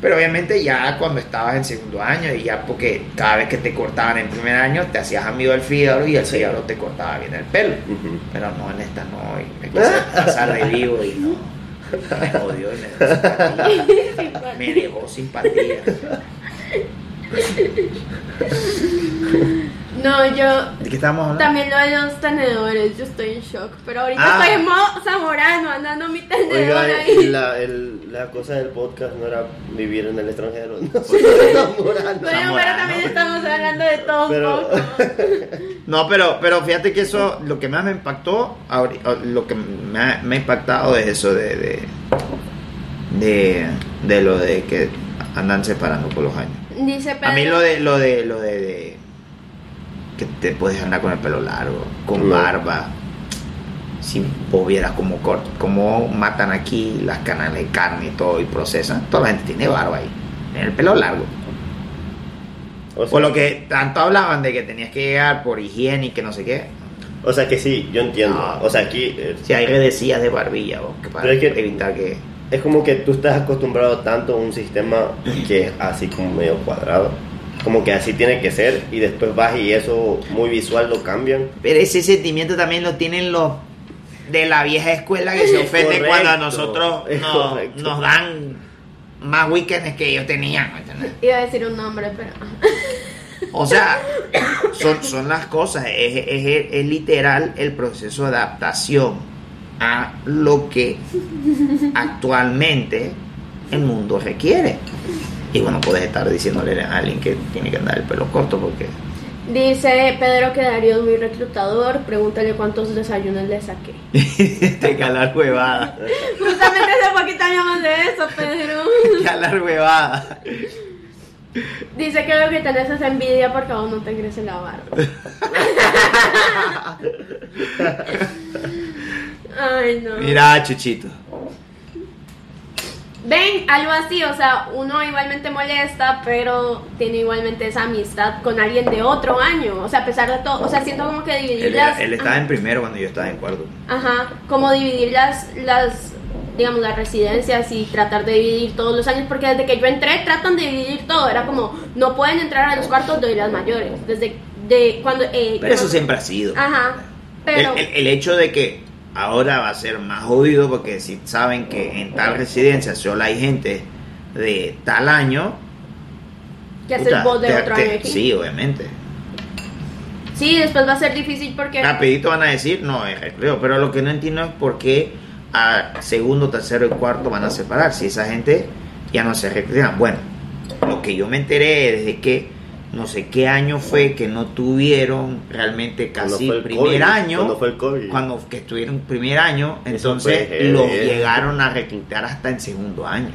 Pero obviamente ya cuando estabas en segundo año y ya porque cada vez que te cortaban en primer año te hacías amigo del fígado y el fígado te cortaba bien el pelo. Pero no, en esta no, y me quise pasar de vivo y no. Me jodió y me dejó sin patilla. Me dejó sin patilla. No, yo ¿De qué estábamos hablando? también lo de los tenedores, yo estoy en shock. Pero ahorita Ah. estoy en modo zamorano, andando mi tenedor Oiga, ahí. la, el- la cosa del podcast no era vivir en el extranjero. No, enamorando. Bueno, pero Zamorano. también estamos hablando de todo un poco. No, pero, pero fíjate que eso, lo que más me impactó, ahori- o lo que me ha, me ha impactado es eso de, de, de, de lo de que andan separando por los años. Dice Pedro. A mí lo de, lo de, lo de, de que te puedes andar con el pelo largo, con No. barba. Si vos vieras cómo, cómo matan aquí las canas de carne y todo y procesan, toda la gente tiene barba ahí, tiene el pelo largo. O sea, Por lo que tanto hablaban de que tenías que llegar por higiene y que no sé qué. o sea que sí, yo entiendo. No. O sea, aquí eh, Si hay redecillas de barbilla, vos, que para Pero es que- evitar que. Es como que tú estás acostumbrado tanto a un sistema que es así como medio cuadrado. Como que así tiene que ser y después vas y eso muy visual lo cambian. Pero ese sentimiento también lo tienen los de la vieja escuela que se ofenden Correcto, cuando a nosotros nos, nos dan más weekends que ellos tenían. Iba a decir un nombre, pero. O sea, son, son las cosas, es, es- es literal el proceso de adaptación a lo que actualmente el mundo requiere. Y bueno, puedes estar diciéndole a alguien que tiene que andar el pelo corto porque Dice Pedro que Darío es muy reclutador. Pregúntale cuántos desayunos le saqué. te calar huevada. Justamente hace poquito hablamos de eso, Pedro. Calar huevada. Dice que lo que tenés es envidia porque aún no te crece la barba. Ay, no. Mira, Chuchito. Ve, ven algo así, o sea, uno igualmente molesta, pero tiene igualmente esa amistad con alguien de otro año, o sea, a pesar de todo, o sea, siento como que dividir Él, las... él estaba en primero cuando yo estaba en cuarto. Ajá, como dividir las, las, digamos, las residencias y tratar de dividir todos los años, porque desde que yo entré tratan de dividir todo, era como, no pueden entrar a los cuartos de las mayores, desde de cuando... eh, Pero eso siempre ha sido. Ajá, pero... El, el- el hecho de que ahora va a ser más jodido porque si saben que en tal residencia solo hay gente de tal año. que hacer puta, voz de te- otro te- año aquí. Sí, obviamente. Sí, después va a ser difícil porque... Rapidito van a decir, no, es recreo. Pero lo que no entiendo es por qué a segundo, tercero y cuarto van a separar. Si esa gente ya no se recrean. Bueno, lo que yo me enteré desde que no sé qué año fue que no tuvieron realmente casi el primer COVID, año. cuando fue el COVID. Cuando que estuvieron primer año, entonces fue los eh. llegaron a reclutar hasta en segundo año.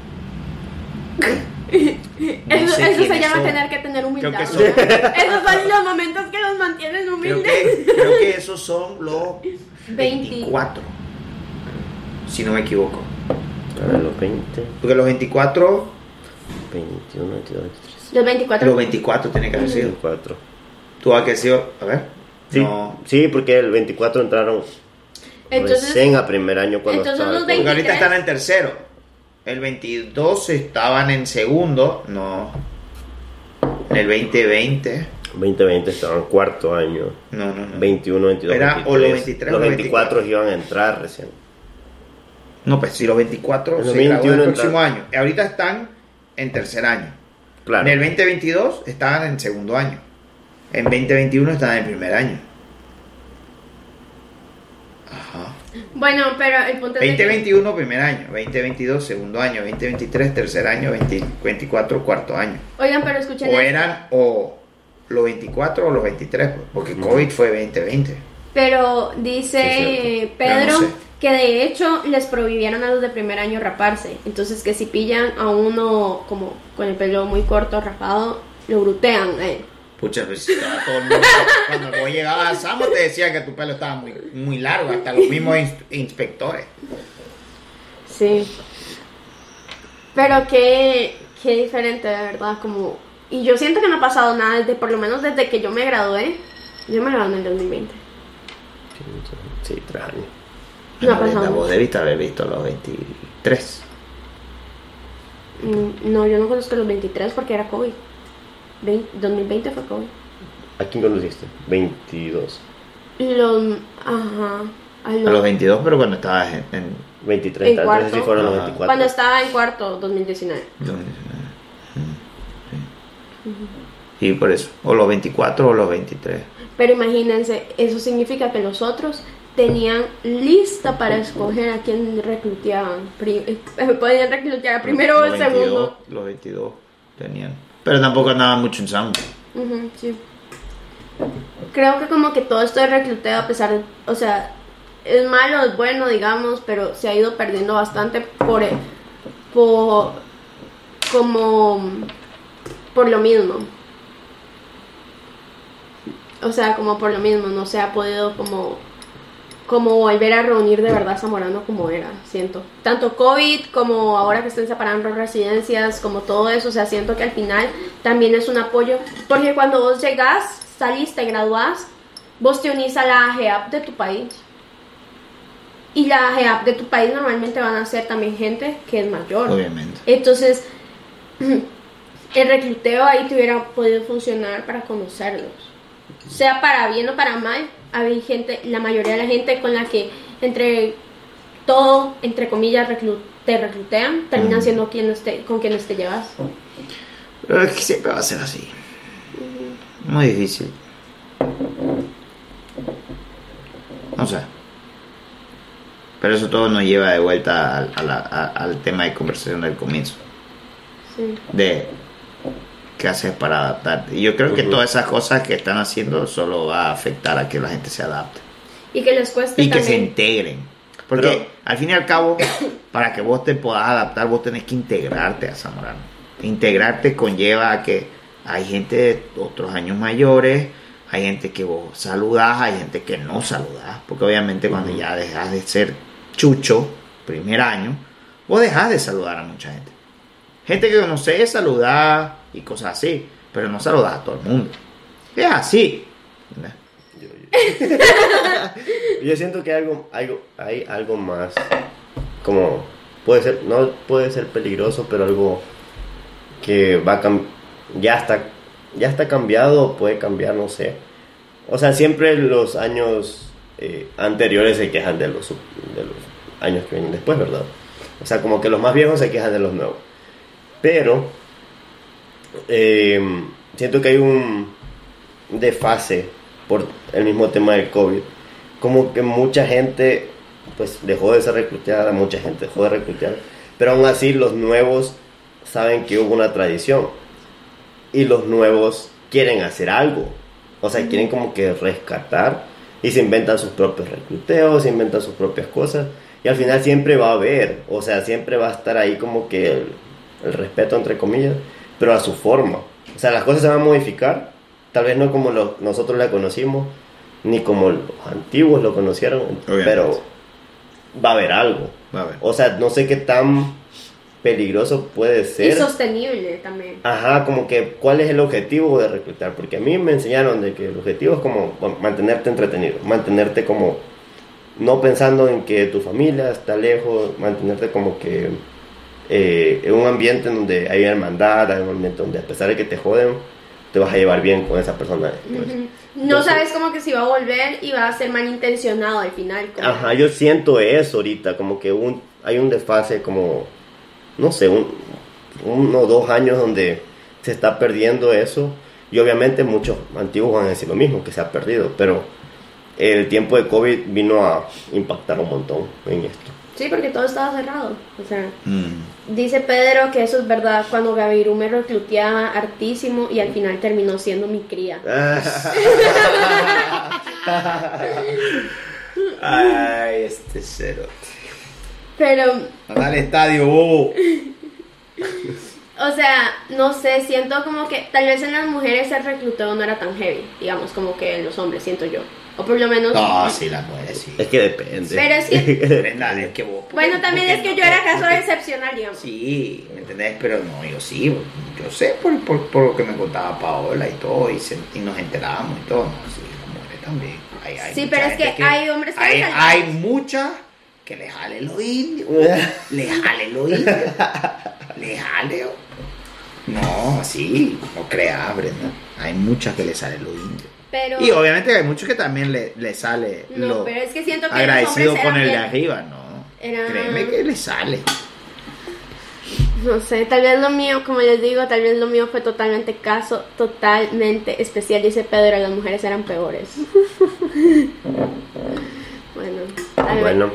No Eso, se llama son. tener que tener humildad. Creo que son- Esos son los momentos que los mantienen Creo humildes. que, creo que esos son los 20. 24. Si no me equivoco. A ver, los 20, Porque los 24, 21, 22, 23, Los 24. los 24 tiene que haber sido. 24. Tú has que sido, a ver. Sí, No. sí, porque el 24 entraron Entonces, recién a primer año cuando entonces los COVID. Porque ahorita 23. están en tercero. El 22 estaban en segundo. No. En el 2020. 2020 estaban en cuarto año. No, no, no. 21, 22, Era 23. o los 23 Los o los 24 iban a entrar recién. No, pues si los 24 En los se gradúan 21 el próximo año. Ahorita están en tercer año. Claro. En el 2022 estaban en segundo año. En 2021 estaban en primer año. Ajá. Bueno, pero el punto es de que- 2021 primer año, 2022 segundo año, 2023 tercer año, 2024 cuarto año. Oigan, pero escuchen O esto. eran o los 24 o los 23, pues, porque COVID fue 2020. Pero Sí, dice es Pedro Pero no sé. Que de hecho les prohibieron a los de primer año raparse. Entonces que si pillan a uno como con el pelo muy corto, rapado, lo brutean. eh. Pucha, pues estaba todo el mundo. Cuando vos llegabas a Samo te decía que tu pelo estaba muy, muy largo, hasta los mismos ins- inspectores. Sí. Pero qué, qué diferente, de verdad. Como... Y yo siento que no ha pasado nada desde, por lo menos desde que yo me gradué. Yo me gradué en el 2020. Sí, tres años. No ha pasado Vos debiste haber visto los 23. Mm, No, yo no conozco los 23 porque era COVID. Vein- 2020 fue COVID. ¿A quién conociste? 22. Los, ajá, a A los- los 22, pero cuando estabas en. en 23, En entonces sí cuarto. fueron los Ajá. 24. cuando estaba en cuarto, 2019. Sí, por eso. O los 24 o los 23. Pero imagínense, eso significa que los otros tenían lista para escoger a quién recluteaban. Pri- eh, podían reclutear primero o Los el 22, segundo. Los 22 tenían. Pero tampoco andaban mucho en Samo. Ujú, sí. Creo que como que todo esto de recluteo, a pesar de, o sea, es malo, es bueno, digamos, pero se ha ido perdiendo bastante por, por como por lo mismo. O sea, como por lo mismo, no se ha podido como como volver a reunir de verdad Zamorano como era, siento. Tanto COVID como ahora que estén separando residencias, como todo eso, o sea, siento que al final también es un apoyo, porque cuando vos llegás, salís, te graduás, vos te unís a la AGEAP de tu país. Y la AGEAP de tu país normalmente van a ser también gente que es mayor. Obviamente. Entonces, el recluteo ahí te hubiera podido funcionar para conocerlos. Sea para bien o para mal, gente, la mayoría de la gente con la que entre todo, entre comillas, reclu- te reclutean, terminan Ujú. siendo quienes te, con quienes te llevas. Pero es que siempre va a ser así. Muy difícil. No sé. Pero eso todo nos lleva de vuelta al, a la- a- al tema de conversación del comienzo. Sí. De qué haces para adaptarte. Y yo creo que todas esas cosas que están haciendo solo va a afectar a que la gente se adapte. Y que les cueste Y que se integren. Porque Pero- al fin y al cabo, para que vos te puedas adaptar, vos tenés que integrarte a Zamorano. Integrarte conlleva a que hay gente de otros años mayores, hay gente que vos saludás, hay gente que no saludás. Porque obviamente cuando ya dejas de ser chucho, primer año, vos dejás de saludar a mucha gente. Gente que conoces, saludar y cosas así, pero no saludás a todo el mundo. Es así. Yo siento que hay algo, algo, hay algo más, como, puede ser, no puede ser peligroso, pero algo que va a ya está, ya está cambiado, puede cambiar, no sé. O sea, siempre los años eh, anteriores se quejan de los, de los años que vienen después, ¿verdad? O sea, como que los más viejos se quejan de los nuevos. Pero, eh, siento que hay un desfase por el mismo tema del COVID. Como que mucha gente, pues dejó de ser reclutada, mucha gente dejó de reclutar, pero aún así los nuevos saben que hubo una tradición y los nuevos quieren hacer algo. O sea, quieren como que rescatar y se inventan sus propios recluteos, se inventan sus propias cosas y al final siempre va a haber, o sea, siempre va a estar ahí como que el, el respeto entre comillas, pero a su forma. O sea, las cosas se van a modificar, tal vez no como lo- nosotros la conocimos, ni como los antiguos lo conocieron, Obviamente. pero va a haber algo. Va a ver. O sea, no sé qué tan peligroso puede Y ser. sostenible también. Ajá, como que cuál es el objetivo de reclutar, porque a mí me enseñaron de que el objetivo es como bueno, mantenerte entretenido, mantenerte como no pensando en que tu familia está lejos, mantenerte como que eh, en un ambiente donde hay hermandad, hay un ambiente donde a pesar de que te joden, te vas a llevar bien con esa persona. Ujú. No Entonces- sabes como que si va a volver y va a ser malintencionado al final. Ajá, yo siento eso ahorita, como que un, hay un desfase como, no sé, un, uno o dos años donde se está perdiendo eso. Y obviamente muchos antiguos van a decir lo mismo, que se ha perdido, pero el tiempo de COVID vino a impactar un montón en esto. Sí, porque todo estaba cerrado. O sea, Mm. dice Pedro que eso es verdad cuando Gavirú me recluteaba hartísimo y al final terminó siendo mi cría. Ay, este cero. Pero, Anda al estadio, bobo. o sea, no sé, siento como que tal vez en las mujeres el recluteo no era tan heavy, digamos, como que en los hombres, siento yo. O por lo menos... No, sí, las mujeres sí. Es que depende. Pero es que, Brenda, es que vos. bueno, también es que no yo era caso excepcional, digamos. Sí, ¿me entendés? Pero no, yo sí, yo sé por, por, por lo que me contaba Paola y todo, y, se- y nos enterábamos y todo, no, sí, las mujeres también. Hay, hay Sí, pero es que hay hombres que hay, les hay muchas que le jale los indios, le jale los indios, le jale. No, sí, no creas, Brenda. Hay muchas que le salen los indios. Pero... Y obviamente hay muchos que también le, le sale No, lo pero es que siento que agradecido con el de arriba, no. Era- Créeme que le sale. No sé, tal vez lo mío, como les digo, tal vez lo mío fue totalmente caso, totalmente especial. Dice Pedro, las mujeres eran peores. bueno, tal vez. Bueno,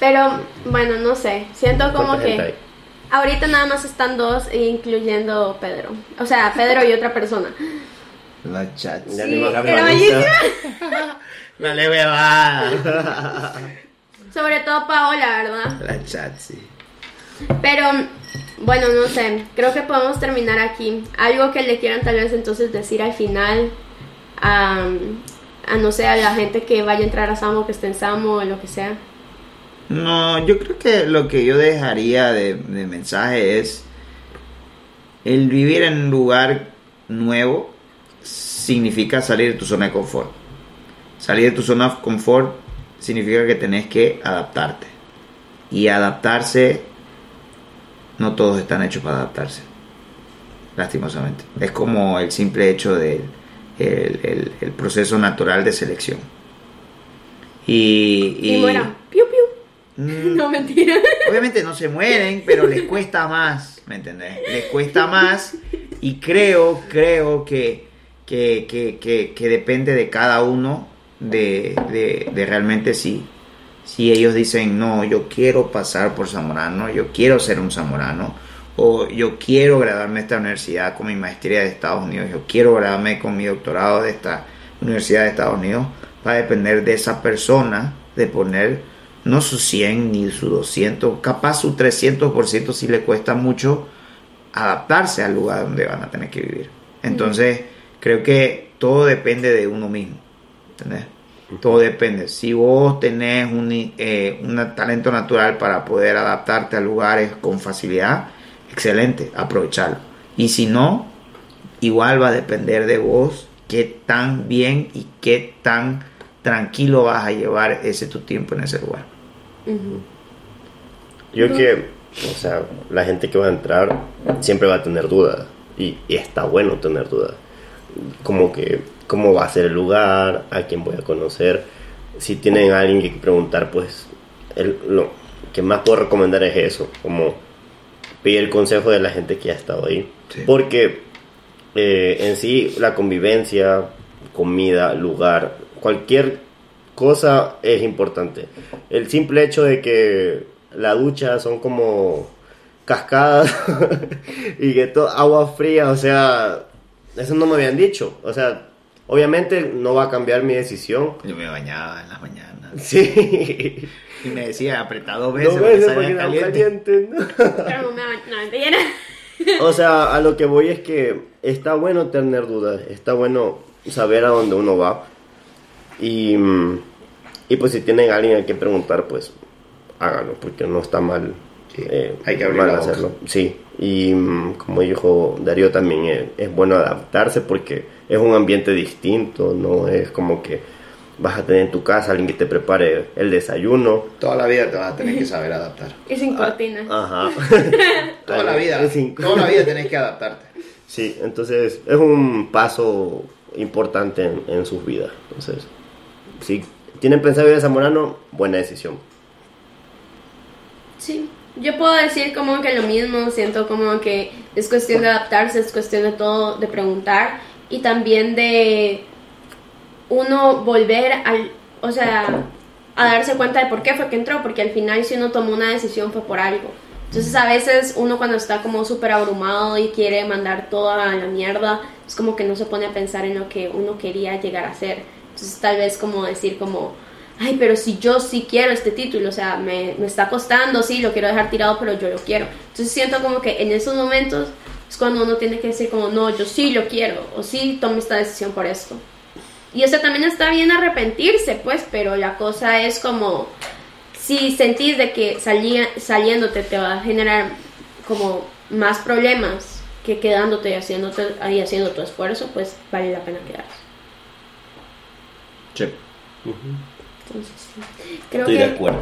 Pero, bueno, no sé. Siento como ¿cuánta gente que ahorita nada más están dos, incluyendo Pedro. O sea, Pedro y otra persona. La chat. Ya Sí, bellísima. Dale, beba. Sobre todo Paola, ¿verdad? La chat, sí. Pero, bueno, no sé. Creo que podemos terminar aquí. Algo que le quieran tal vez entonces decir al final a, a no sé, a la gente que vaya a entrar a Samo, que esté en Samo o lo que sea. No, yo creo que lo que yo dejaría de, de mensaje es el vivir en un lugar nuevo significa salir de tu zona de confort. Salir de tu zona de confort significa que tenés que adaptarte. Y adaptarse, no todos están hechos para adaptarse. Lastimosamente. Es como el simple hecho del el, el- el proceso natural de selección. Y, Y, muera. Piu, piu. Mm, No, mentira. Obviamente no se mueren, pero les cuesta más, ¿me entendés? Les cuesta más y creo, creo que, que, que, que, que depende de cada uno de, de, de realmente si, si ellos dicen, no, yo quiero pasar por Zamorano, yo quiero ser un Zamorano, o yo quiero graduarme de esta universidad con mi maestría de Estados Unidos, yo quiero graduarme con mi doctorado de esta universidad de Estados Unidos, va a depender de esa persona de poner no su 100 ni su 200, capaz su 300% si le cuesta mucho adaptarse al lugar donde van a tener que vivir. Entonces, creo que todo depende de uno mismo. ¿Entendés? Todo depende. Si vos tenés un, eh, un talento natural para poder adaptarte a lugares con facilidad, excelente, aprovecharlo. Y si no, igual va a depender de vos qué tan bien y qué tan tranquilo vas a llevar ese tu tiempo en ese lugar. Yo que, o sea, la gente que va a entrar siempre va a tener dudas. Y, y está bueno tener dudas. Como que, cómo va a ser el lugar, a quién voy a conocer. Si tienen a alguien que preguntar, pues, el, lo que más puedo recomendar es eso. Como pedir el consejo de la gente que ha estado ahí. Sí. Porque eh, en sí la convivencia, comida, lugar, cualquier cosa es importante. El simple hecho de que la ducha son como cascadas y que todo agua fría, o sea, eso no me habían dicho. O sea, obviamente no va a cambiar mi decisión. Yo me bañaba en las mañanas. Sí. Y me decía, apretado dos veces, No veces porque era caliente. caliente. ¿no? Pero me. O sea, a lo que voy es que está bueno tener dudas, está bueno saber a dónde uno va. Y, mm, y pues si tienen a alguien a quien preguntar, pues háganlo, porque no está mal, Sí, eh, hay que abrir la boca. hacerlo. Sí, y mm, como dijo Darío también, es bueno adaptarse porque es un ambiente distinto, no es como que vas a tener en tu casa alguien que te prepare el desayuno. Toda la vida te vas a tener que saber adaptar. Y sin cortina. Ajá. Toda la vida, toda la vida tenés que adaptarte. Sí, entonces es un paso importante en, en sus vidas. Entonces, si tienen pensado ir a Zamorano, buena decisión. Sí, yo puedo decir como que lo mismo, siento como que es cuestión de adaptarse, es cuestión de todo, de preguntar y también de uno volver al, o sea, a darse cuenta de por qué fue que entró, porque al final si uno tomó una decisión fue por algo. Entonces a veces uno cuando está como súper abrumado y quiere mandar toda la mierda, es como que no se pone a pensar en lo que uno quería llegar a ser. Entonces tal vez como decir como, ay, pero si yo sí quiero este título, o sea, me, me está costando, sí, lo quiero dejar tirado, pero yo lo quiero. Entonces siento como que en esos momentos es cuando uno tiene que decir como, no, yo sí lo quiero, o sí tomo esta decisión por esto. Y o sea, también está bien arrepentirse, pues, pero la cosa es como, si sentís de que salía, saliéndote te va a generar como más problemas que quedándote y haciéndote, ahí haciendo tu esfuerzo, pues vale la pena quedarse. Sí. Entonces, sí. Creo Estoy que de acuerdo.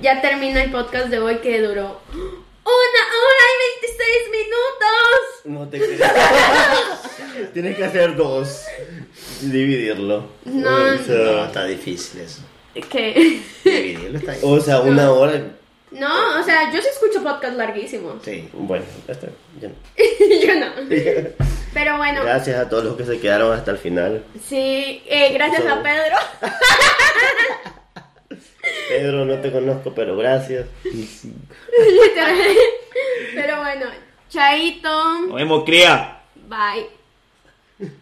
ya termina el podcast de hoy que duró una hora y 26 minutos. No te creas. Tienes que hacer dos. Dividirlo. No, o, No, está difícil eso. Que Dividirlo está difícil. o sea, una hora. no, o sea, yo sí escucho podcasts larguísimos. Sí. Bueno, ya está. ya. yo no. Pero bueno, Gracias a todos los que se quedaron hasta el final. sí, eh, gracias a Pedro. Pedro, no te conozco, pero gracias. Pero bueno, chaito. Nos vemos, cría. Bye.